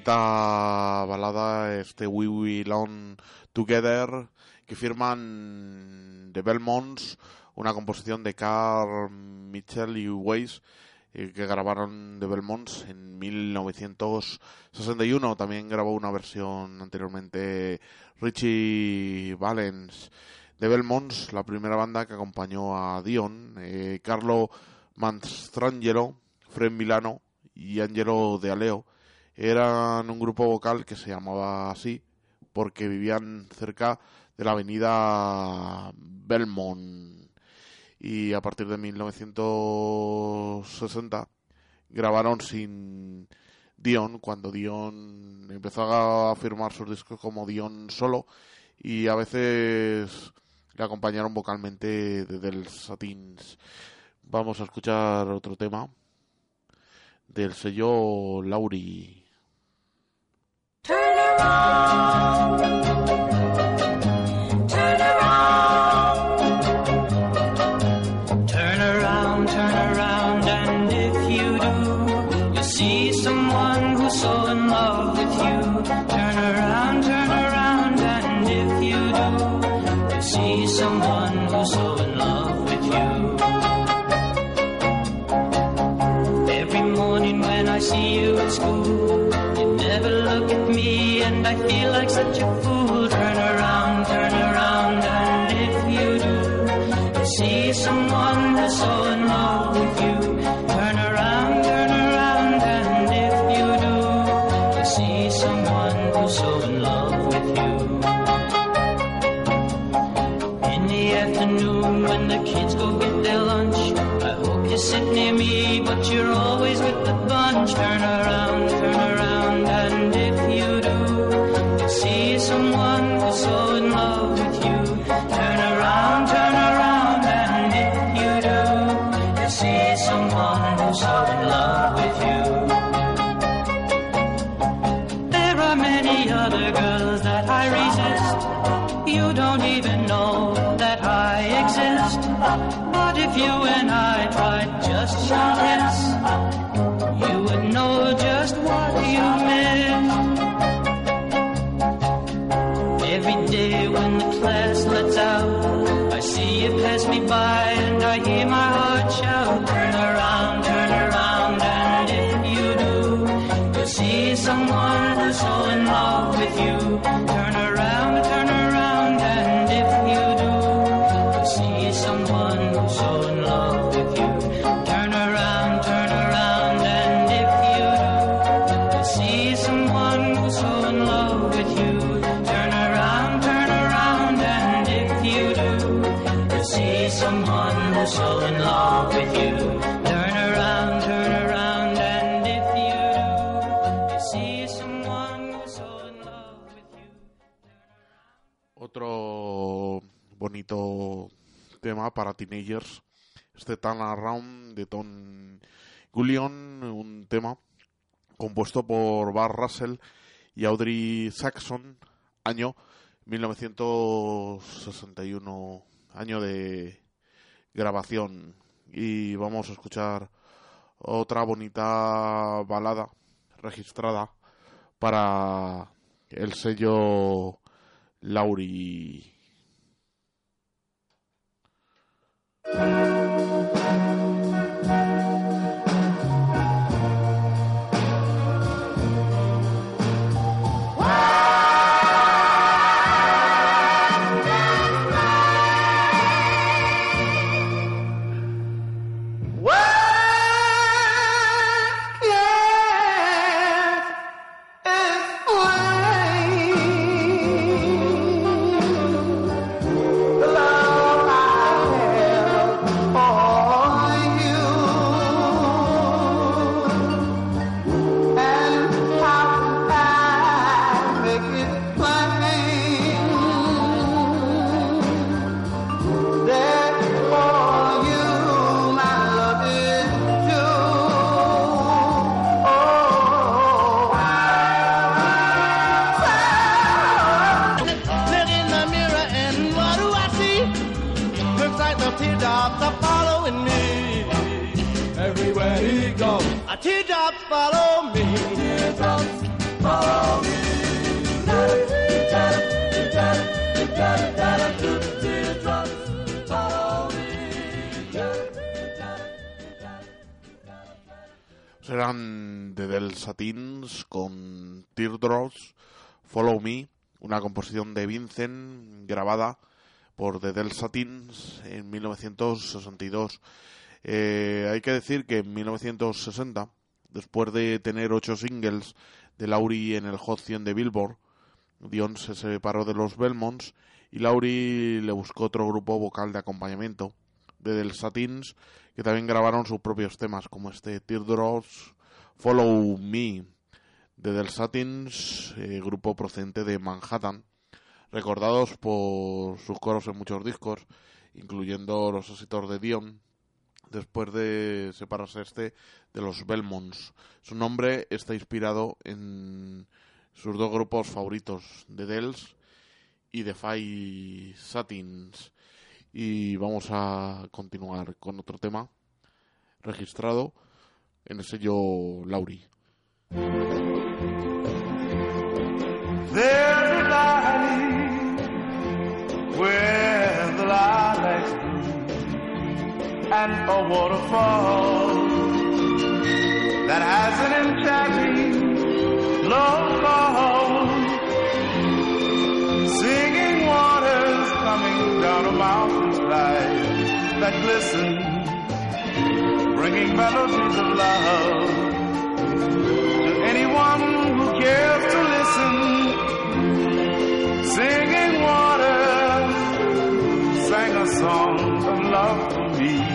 Bonita balada, este We Together, que firman The Belmonts, una composición de Carl Mitchell y Weiss, eh, que grabaron The Belmonts en 1961. También grabó una versión anteriormente Richie Valens. The Belmonts, la primera banda que acompañó a Dion, eh, Carlo Manstrangelo, Fred Milano y Angelo De Aleo eran un grupo vocal que se llamaba así porque vivían cerca de la avenida Belmont y a partir de 1960 grabaron sin Dion cuando Dion empezó a firmar sus discos como Dion solo y a veces le acompañaron vocalmente de Del Satins. Vamos a escuchar otro tema del sello Lauri. Oh. I feel like such a fool. Turn around, turn around, and if you do, you see someone who's so in love with you. Turn around, turn around, and if you do, you see someone who's so in love with you. In the afternoon when the kids go get their lunch, I hope you sit near me, but you're always with the bunch. Turn around, turn around, so in love with you. There are many other girls that I resist. You don't even know that I exist. But if you and I tried just kiss? You would know just what you miss. Every day when the class lets out, I see you pass me by Otro bonito tema para teenagers, este Turn Around de Tom Gullion, un tema compuesto por Bar Russell y Audrey Saxon, año 1961, año de grabación. Y vamos a escuchar otra bonita balada registrada para el sello Lauri. De Del Satins con Teardrops, Follow Me, una composición de Vincent grabada por The Del Satins en 1962. Eh, hay que decir que en 1960, después de tener ocho singles de Laurie en el Hot 100 de Billboard, Dion se separó de los Belmonts y Laurie le buscó otro grupo vocal de acompañamiento, de Del Satins, que también grabaron sus propios temas, como este Teardrops, Follow Me, de Del Satins, eh, grupo procedente de Manhattan, recordados por sus coros en muchos discos, incluyendo los éxitos de Dion, después de separarse este de los Belmonts. Su nombre está inspirado en sus dos grupos favoritos, The Dells y The Satins. Y vamos a continuar con otro tema registrado en el sello Lauri. And a waterfall that has an enchanting low call. Singing waters coming down a mountainside that glisten, bringing melodies of love to anyone who cares to listen. Singing waters sang a song of love for me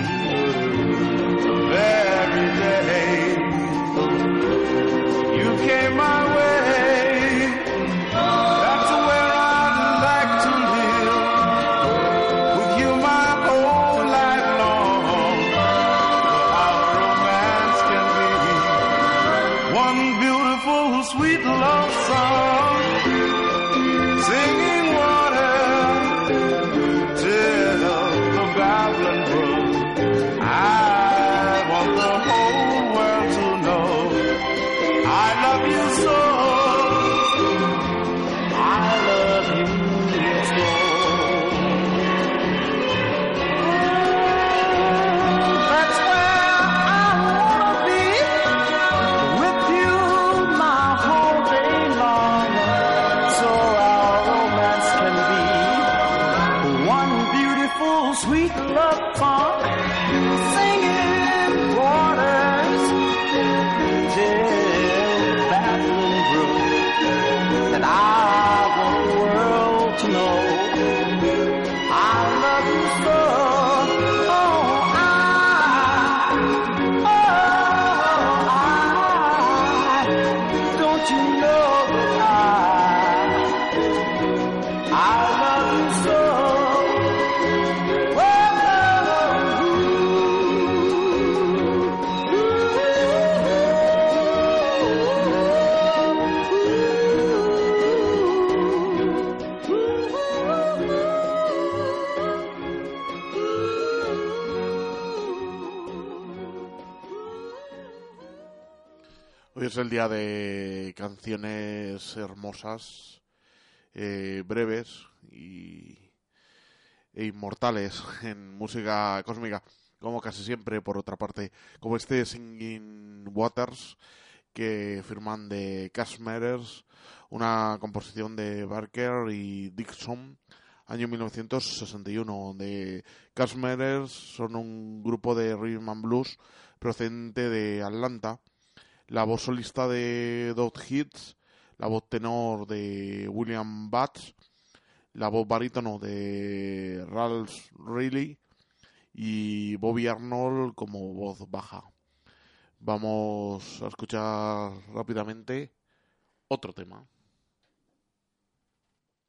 es el día de canciones hermosas, eh, breves y, e inmortales en música cósmica, como casi siempre, por otra parte, como este Singing Waters que firman de Cash una composición de Barker y Dixon, año 1961, de Cash Matters son un grupo de rhythm and blues procedente de Atlanta, la voz solista de Dot Hits, la voz tenor de William Batts, la voz barítono de Ralph Riley y Bobby Arnold como voz baja. Vamos a escuchar rápidamente otro tema.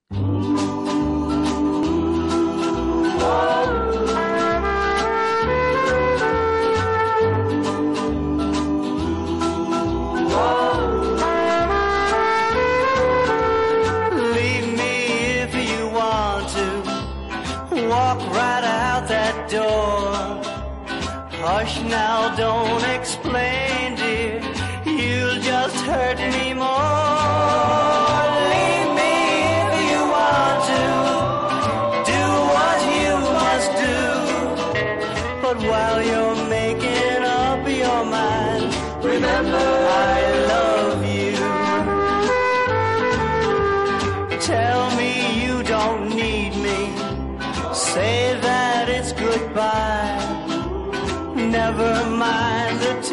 Hush now, don't explain,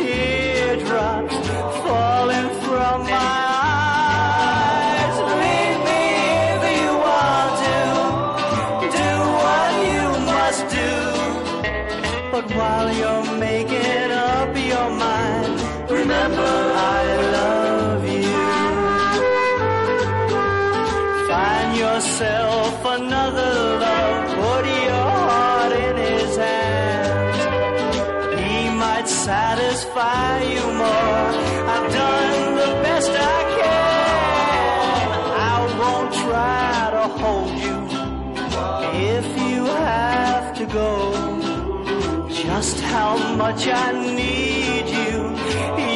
teardrops falling from my eyes. Leave me if you want to. Do what you must do. But while you're making up your mind, remember I love you. Find yourself Just how much I need you,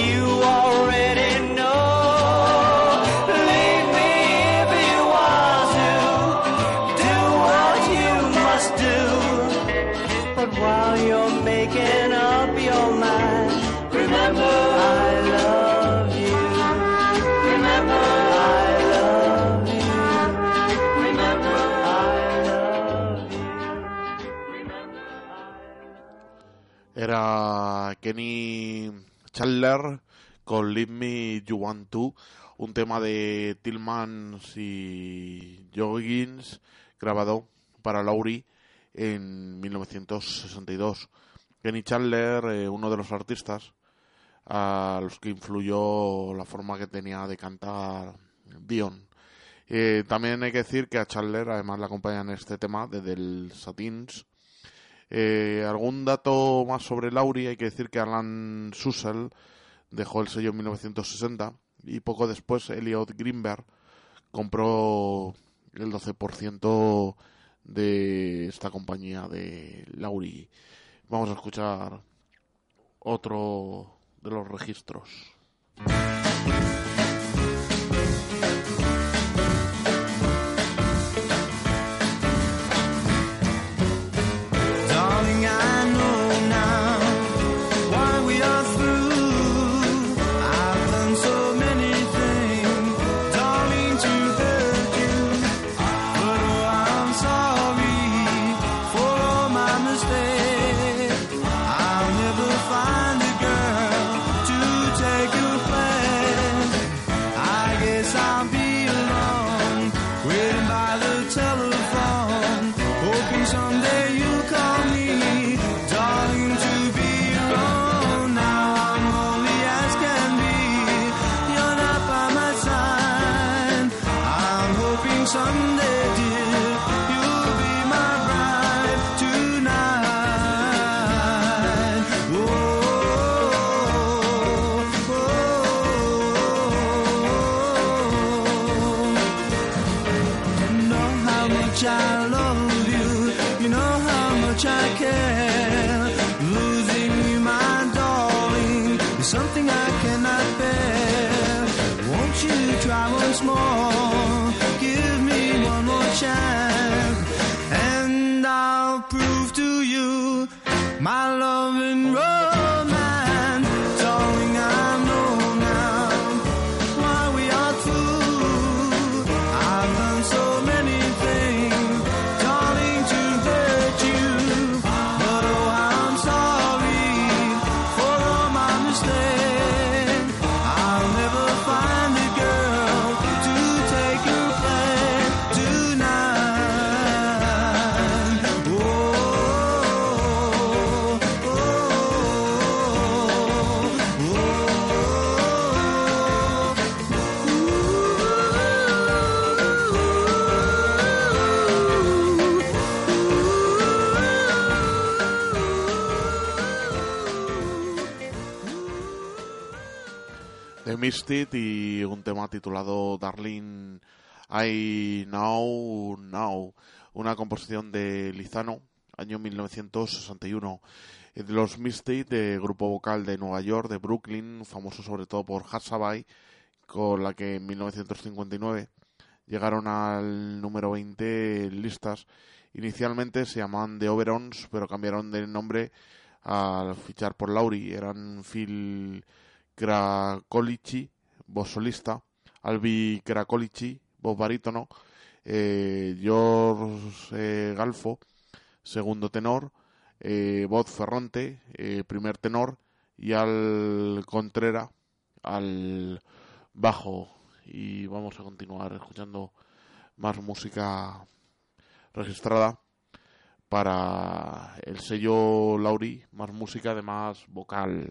you already know. Leave me if you want to. Do what you must do. But while you're making Kenny Chandler con Leave Me You Want To, un tema de Tillmans y Joggins grabado para Laurie en 1962. Kenny Chandler, eh, uno de los artistas a los que influyó la forma que tenía de cantar Dion. Eh, también hay que decir que a Chandler además le acompañan este tema desde el Satins. Eh, algún dato más sobre Laurie, hay que decir que Alan Sussel dejó el sello en 1960 y poco después Elliot Greenberg compró el 12% de esta compañía de Laurie. Vamos a escuchar otro de los registros. Mistit y un tema titulado Darling I Know Now, una composición de Lizano, año 1961. Eh, los Mistit, de grupo vocal de Nueva York, de Brooklyn, famoso sobre todo por Hassabay, con la que en 1959 llegaron al número 20 en listas. Inicialmente se llamaban The Oberons, pero cambiaron de nombre al fichar por Lauri. Eran Phil Krakolici, voz solista, Albi Krakolici, voz barítono, eh, George eh, Galfo, segundo tenor, eh, voz Ferronte, eh, primer tenor, y al Contrera, al bajo. Y vamos a continuar escuchando más música registrada para el sello Lauri, más música además vocal.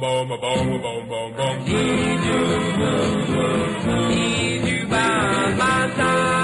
boom, boom, boom, boom, boom, boom, boom. Need you, need you by my side.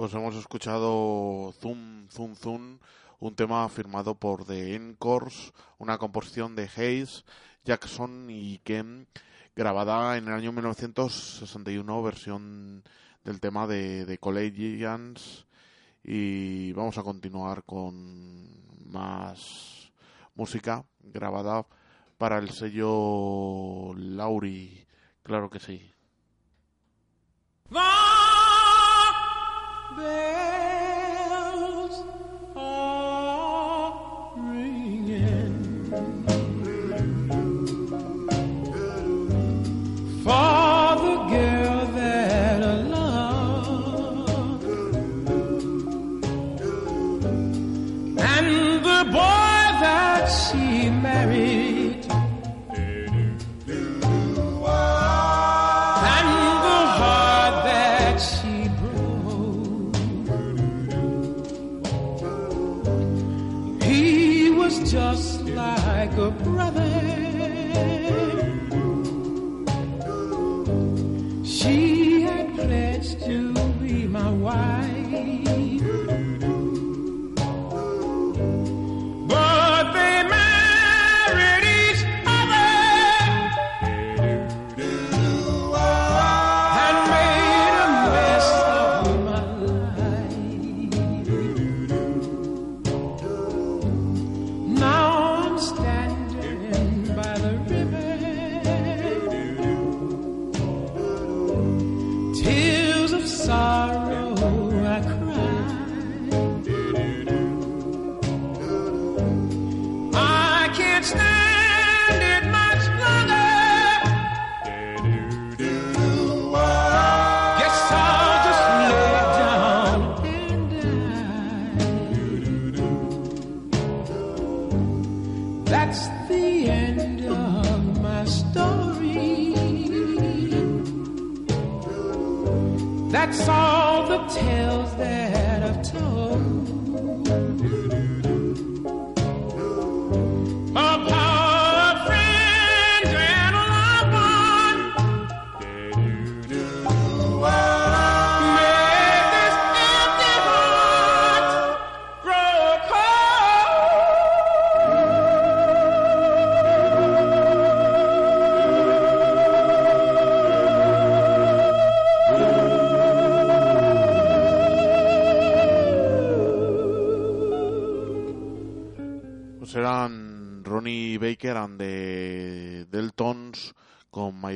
Pues hemos escuchado Zoom, Zoom, Zoom, un tema firmado por The Encores, una composición de Hayes, Jackson y Ken, grabada en el año 1961, versión del tema de, de Collegians. Y vamos a continuar con más música grabada para el sello Lauri, claro que sí.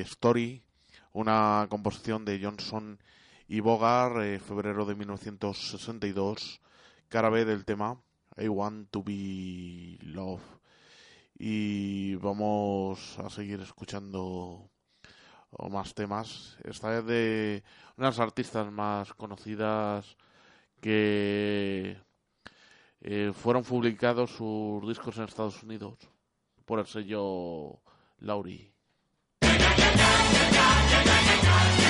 Story, una composición de Johnson y Bogart, eh, febrero de 1962, cara B del tema I Want to Be Love. Y vamos a seguir escuchando más temas, esta vez de unas artistas más conocidas que eh, fueron publicados sus discos en Estados Unidos por el sello Laurie. Bye.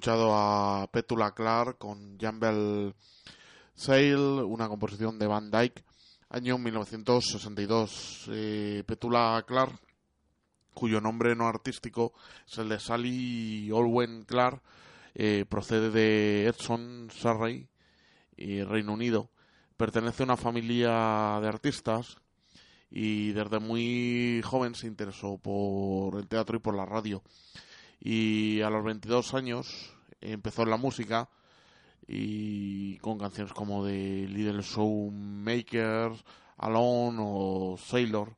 Escuchado a Petula Clark con Jumble Sail, una composición de Van Dyke, año 1962. Eh, Petula Clark, cuyo nombre no artístico es el de Sally Olwen Clark, eh, procede de Edson, Surrey, y Reino Unido. Pertenece a una familia de artistas y desde muy joven se interesó por el teatro y por la radio y a los 22 años empezó la música y con canciones como de Little Showmaker, Alone o Sailor,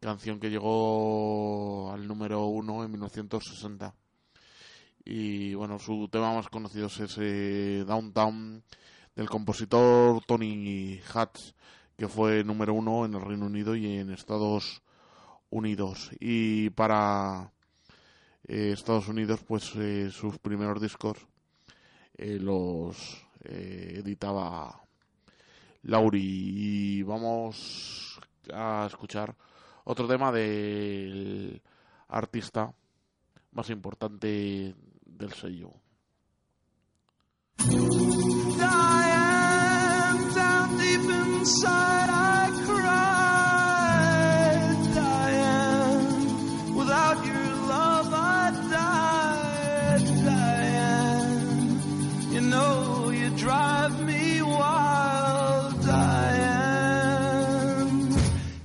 canción que llegó al número uno en 1960. Y bueno, su tema más conocido es Downtown del compositor Tony Hatch, que fue número uno en el Reino Unido y en Estados Unidos. Y para eh, Estados Unidos, pues eh, sus primeros discos eh, los editaba Lauri. Y vamos a escuchar otro tema del artista más importante del sello.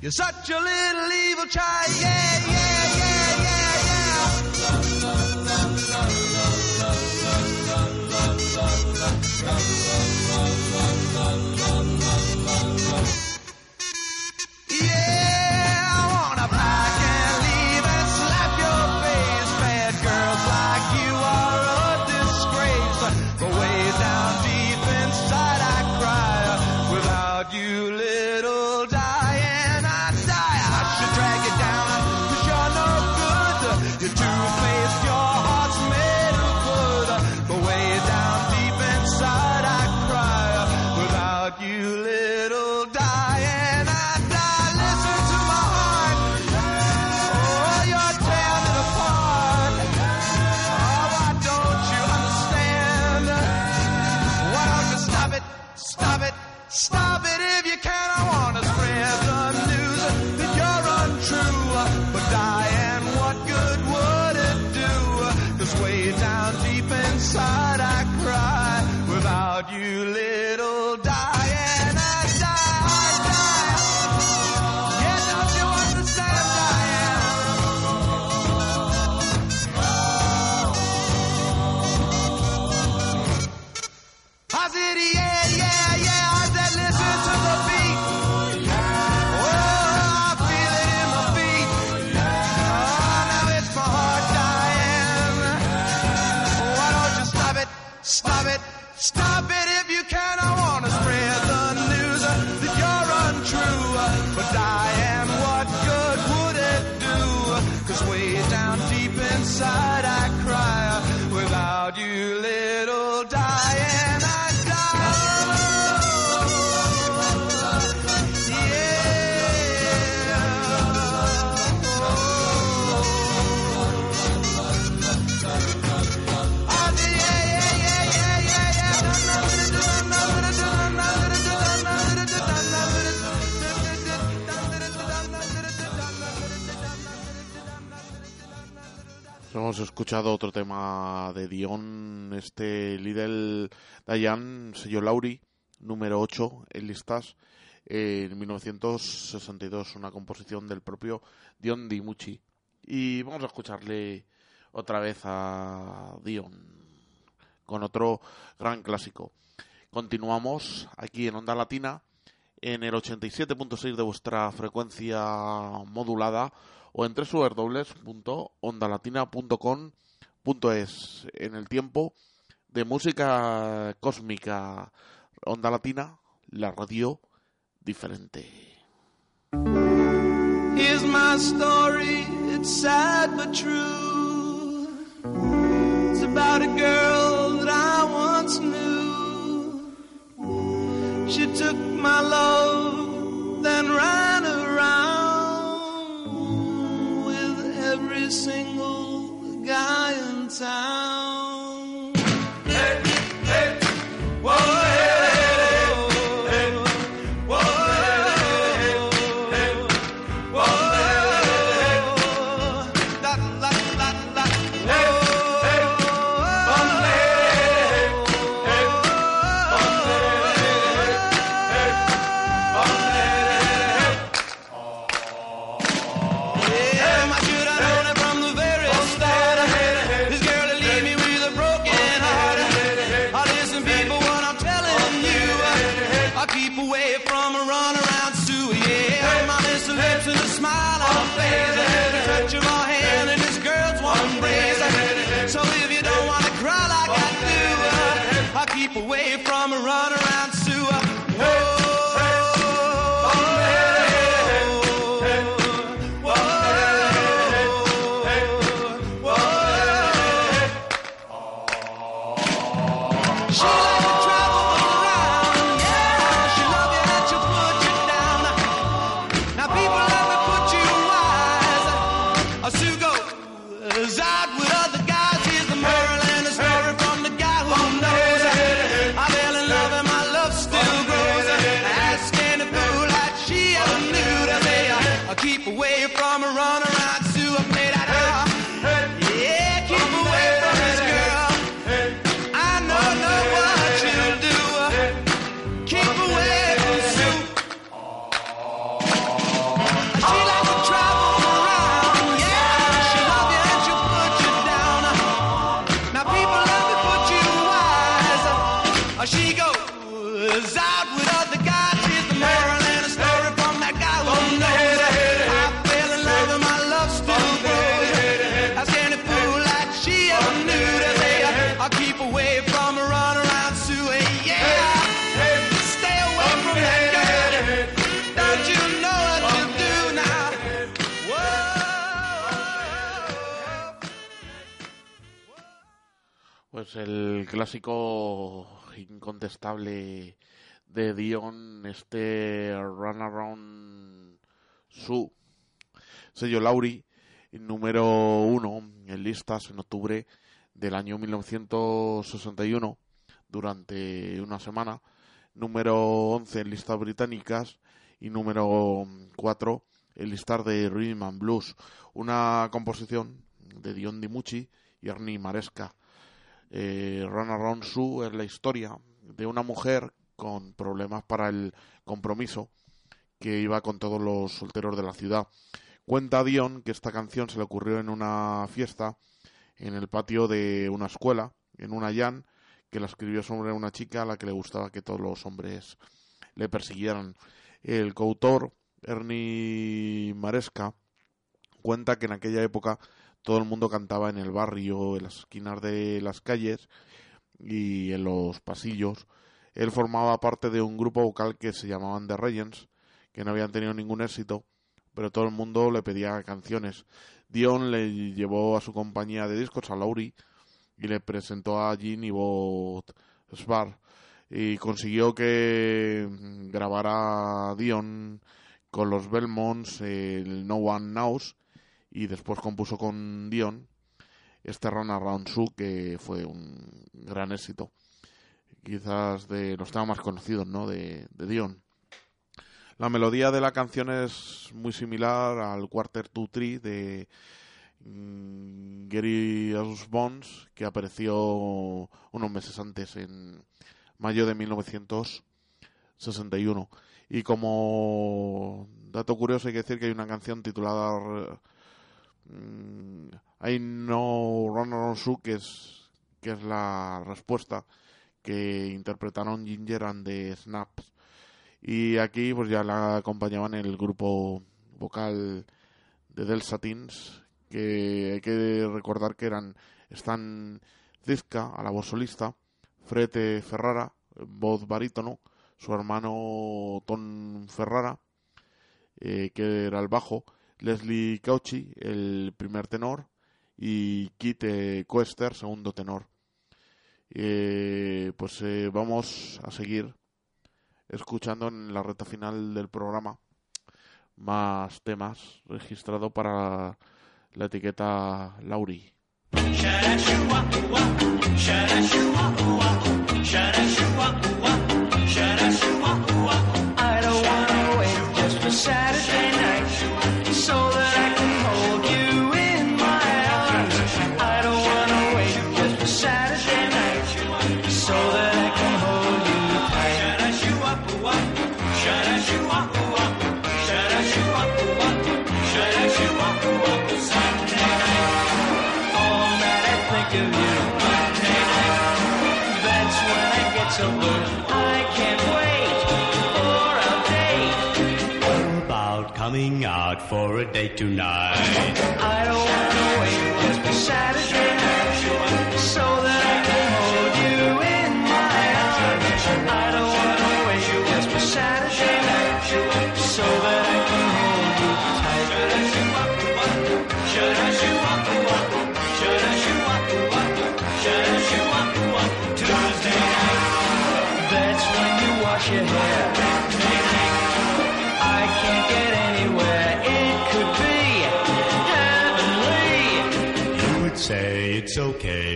You're such a little evil child. Yeah. hemos escuchado otro tema de Dion, este Lidl Dayan, sello Lauri, número 8 en listas, en 1962, una composición del propio Dion Dimucci. Y vamos a escucharle otra vez a Dion con otro gran clásico. Continuamos aquí en Onda Latina en el 87.6 de vuestra frecuencia modulada o en www.ondalatina.com.es. En el tiempo de música cósmica, Onda Latina, la radio diferente. Here's my story, it's sad but true. It's about a girl that I once knew. She took my love. single guy in town. Incontestable de Dion, este Run Around Sue, sello Lauri, número uno en listas en octubre del año 1961, durante una semana, número 11 en listas británicas. Y número 4 en listas de Rhythm and Blues, una composición de Dion DiMucci y Ernie Maresca. Eh, Run Around Sue es la historia de una mujer con problemas para el compromiso que iba con todos los solteros de la ciudad. Cuenta Dion que esta canción se le ocurrió en una fiesta en el patio de una escuela, en una Jan, que la escribió sobre una chica a la que le gustaba que todos los hombres le persiguieran. El coautor, Ernie Maresca, cuenta que en aquella época todo el mundo cantaba en el barrio, en las esquinas de las calles y en los pasillos. Él formaba parte de un grupo vocal que se llamaban The Regents, que no habían tenido ningún éxito, pero todo el mundo le pedía canciones. Dion le llevó a su compañía de discos a Laurie y le presentó a Jean y Bob y consiguió que grabara Dion con los Belmonts el No One Knows y después compuso con Dion este Run Around Sue que fue un gran éxito quizás de los temas más conocidos ¿no? de, de Dion la melodía de la canción es muy similar al Quarter to Three de mm, Gary Bones que apareció unos meses antes en mayo de 1961 y como dato curioso hay que decir que hay una canción titulada mm, I No Run Around que es que es la respuesta que interpretaron Ginger and the Snaps. Y aquí pues ya la acompañaban el grupo vocal de Del Satins que hay que recordar que eran Stan Zizka a la voz solista Frete Ferrara voz barítono su hermano Tom Ferrara eh, que era el bajo Leslie Cauchi el primer tenor y Kit eh, segundo tenor eh, pues eh, vamos a seguir escuchando en la recta final del programa más temas registrado para la etiqueta Lauri. For a date tonight? I don't wanna wait just for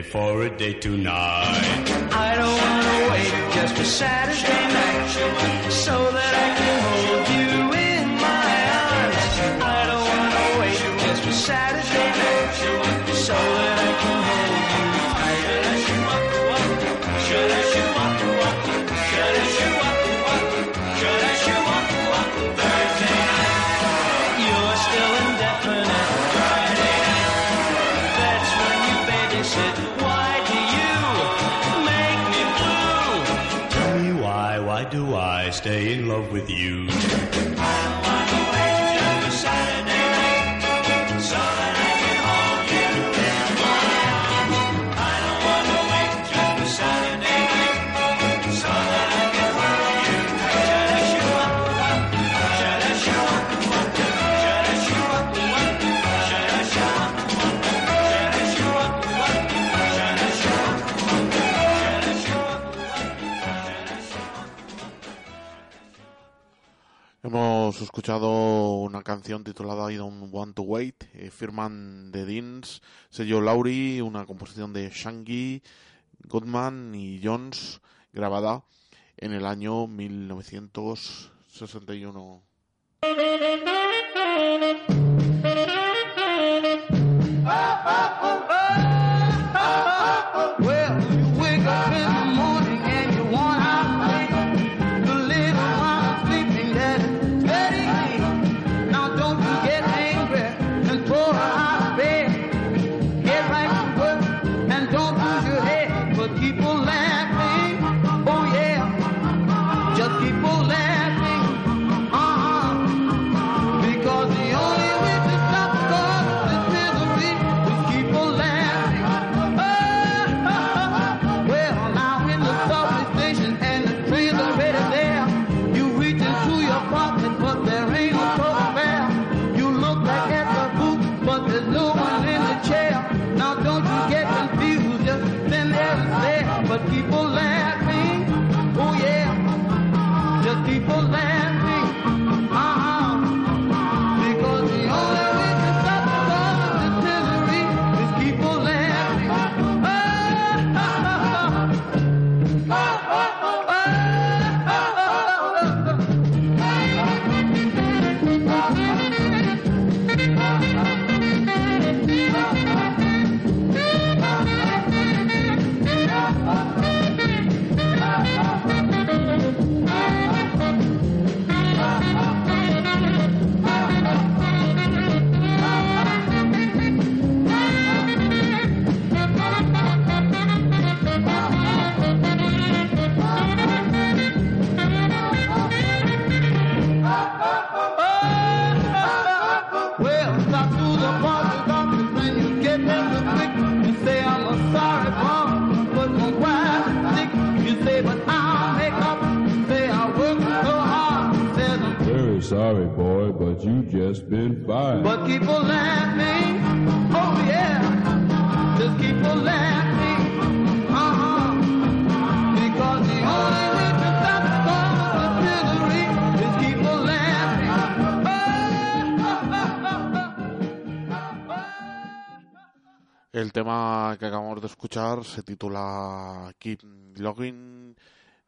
for a date tonight. I don't wanna wait just for Saturday night Stay in love with you. hemos escuchado una canción titulada I Don't Want to Wait, eh, firman The Deans, sello Lauri, una composición de Shangi, Goodman y Jones, grabada en el año 1961. but people laugh. But keep on laughing, oh. El tema que acabamos de escuchar se titula Keep Logging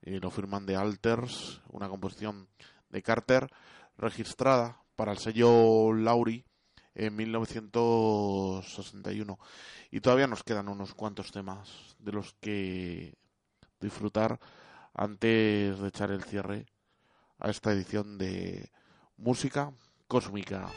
y lo firman de Alters, una composición de Carter registrada para el sello Lauri en 1961. Y todavía nos quedan unos cuantos temas de los que disfrutar antes de echar el cierre a esta edición de Música Cósmica.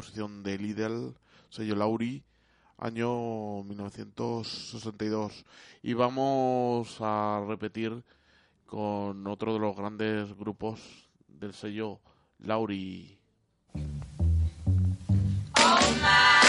posición de Lidl, sello Lauri, año 1962. Y vamos a repetir con otro de los grandes grupos del sello Lauri. Oh,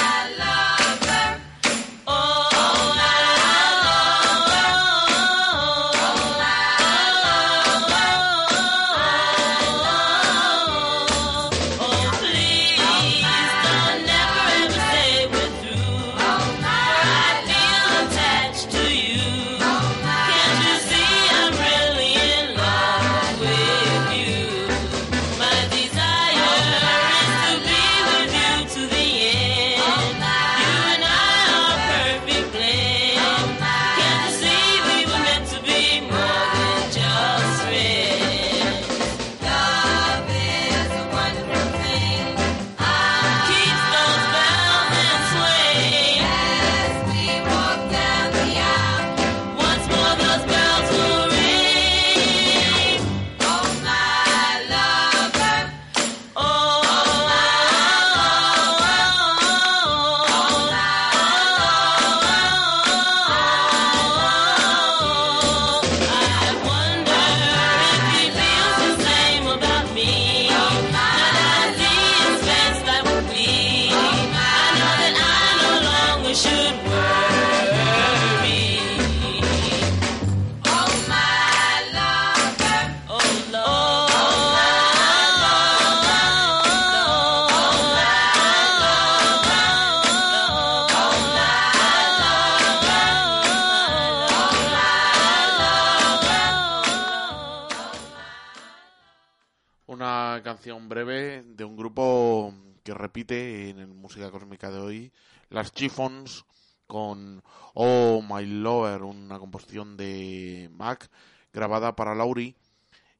Chiffons con Oh My Lover, una composición de Mac grabada para Laurie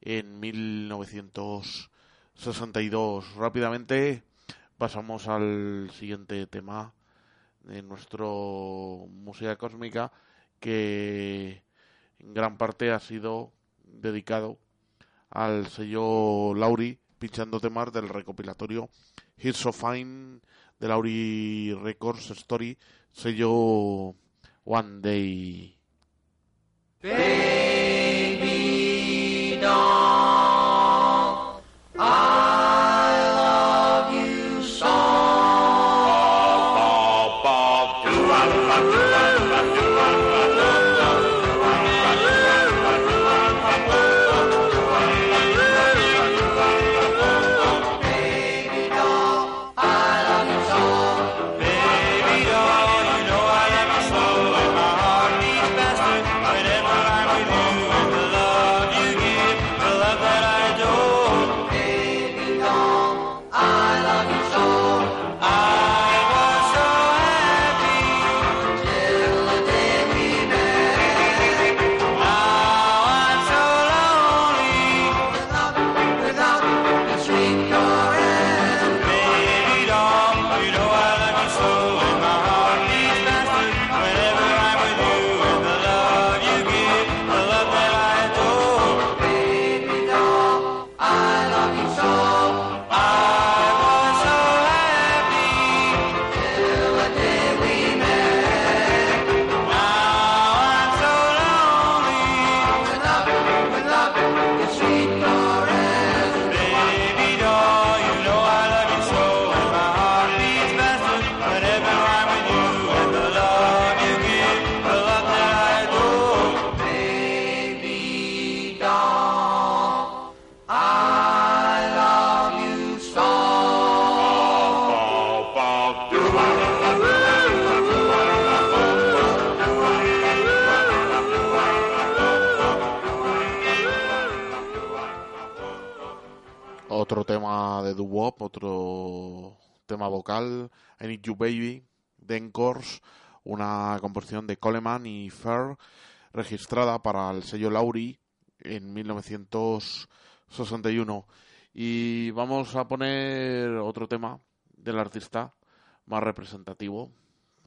en 1962. Rápidamente pasamos al siguiente tema de nuestro Música Cósmica que en gran parte ha sido dedicado al sello Laurie, pichando temas del recopilatorio Here's So Fine de Lauri Records Story, sello One Day. I Need You Baby, de Encores, una composición de Coleman y Fair, registrada para el sello Lauri en 1961. Y vamos a poner otro tema del artista más representativo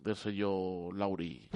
del sello Lauri.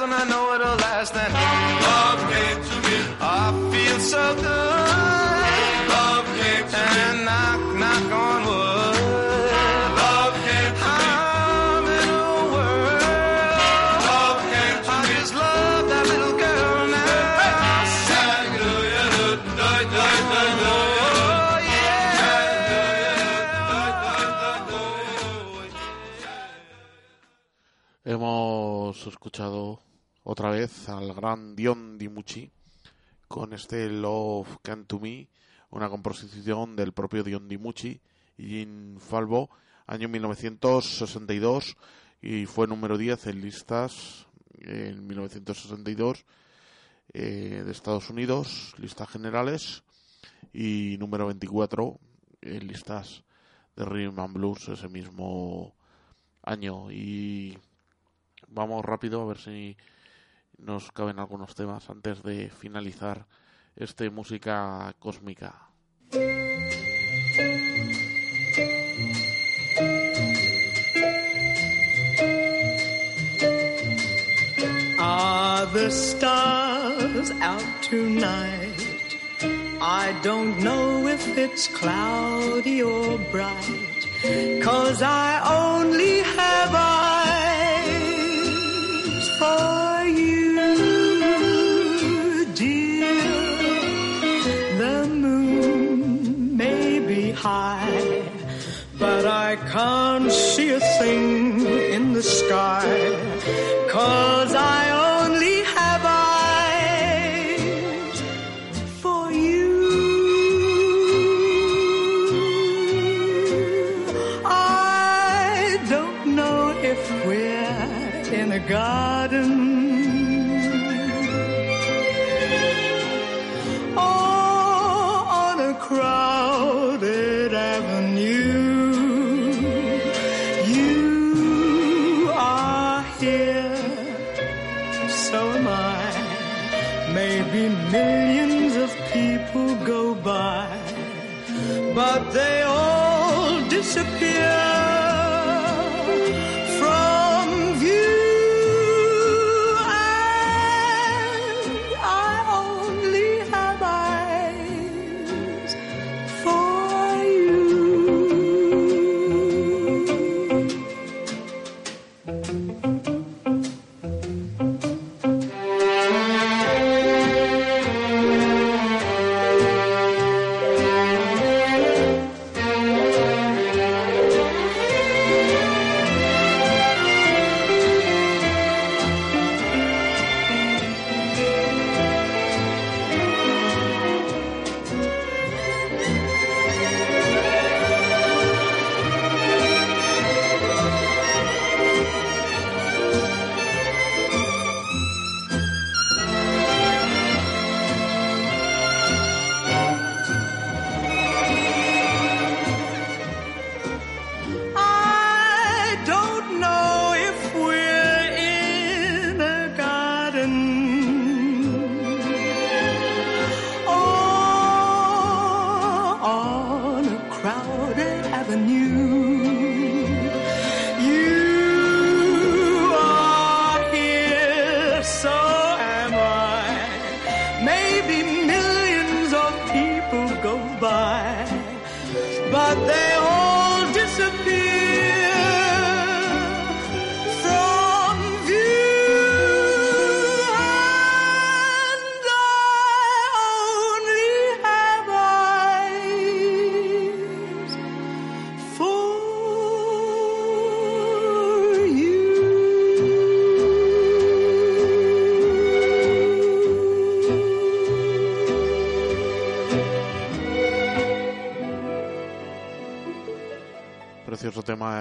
And I know it'll last, and I feel so good, Hemos escuchado otra vez al gran Dion Dimucci con este Love Can to Me, una composición del propio Dion Dimucci y Jim Falvo, año 1962, y fue número 10 en listas en 1962 eh, de Estados Unidos, listas generales, y número 24 en listas de Rhythm and Blues ese mismo año. Y vamos rápido a ver si nos caben algunos temas antes de finalizar este música cósmica. Are the stars out tonight? I don't know if it's cloudy or bright, cause I only have eyes high, but I can't see a thing in the sky, cause I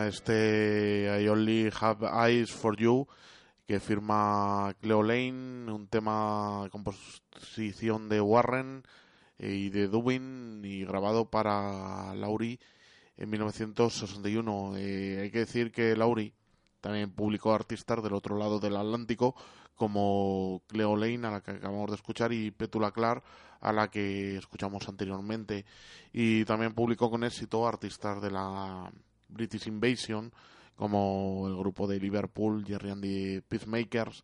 Este I Only Have Eyes for You que firma Cleo Lane, un tema composición de Warren eh, y de Dubin y grabado para Laurie en 1961. Eh, hay que decir que Laurie también publicó artistas del otro lado del Atlántico como Cleo Lane a la que acabamos de escuchar y Petula Clark a la que escuchamos anteriormente y también publicó con éxito artistas de la British Invasion como el grupo de Liverpool, Jerry and the Peacemakers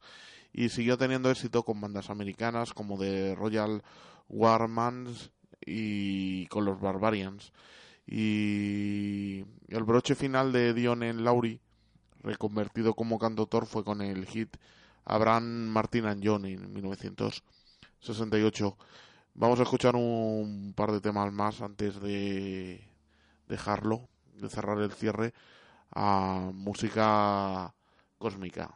y siguió teniendo éxito con bandas americanas como de Royal Warmans y con los Barbarians y el broche final de Dion en Laurie reconvertido como cantautor fue con el hit Abraham Martin and John en 1968. Vamos a escuchar un par de temas más antes de dejarlo, de cerrar el cierre a música cósmica.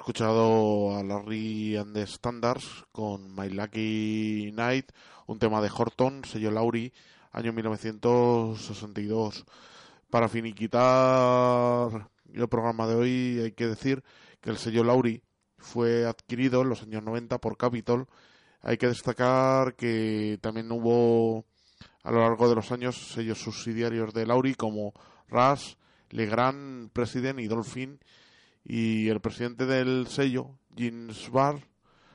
Escuchado a Larry and Standards con My Lucky Night, un tema de Horton, sello Laurie, año 1962. Para finiquitar el programa de hoy hay que decir que el sello Laurie fue adquirido en los años 90 por Capitol. Hay que destacar que también hubo a lo largo de los años sellos subsidiarios de Laurie como Rush, Legrand, President y Dolphin y el presidente del sello, James Barr,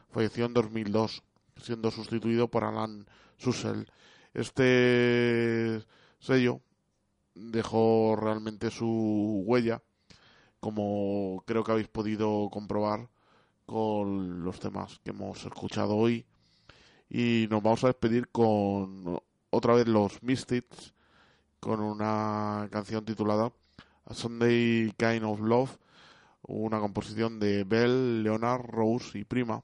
falleció en 2002, siendo sustituido por Alan Sussel. Este sello dejó realmente su huella, como creo que habéis podido comprobar con los temas que hemos escuchado hoy. Y nos vamos a despedir con otra vez los Mystics, con una canción titulada A Sunday Kind of Love, una composición de Bell, Leonard, Rose y Prima.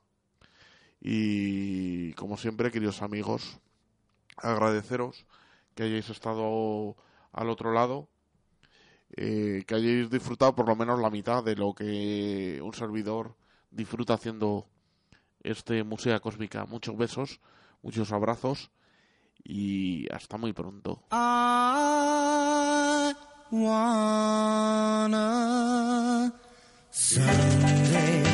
Y como siempre, queridos amigos, agradeceros que hayáis estado al otro lado, eh, que hayáis disfrutado por lo menos la mitad de lo que un servidor disfruta haciendo este Musea Cósmica. Muchos besos, muchos abrazos y hasta muy pronto. Sunday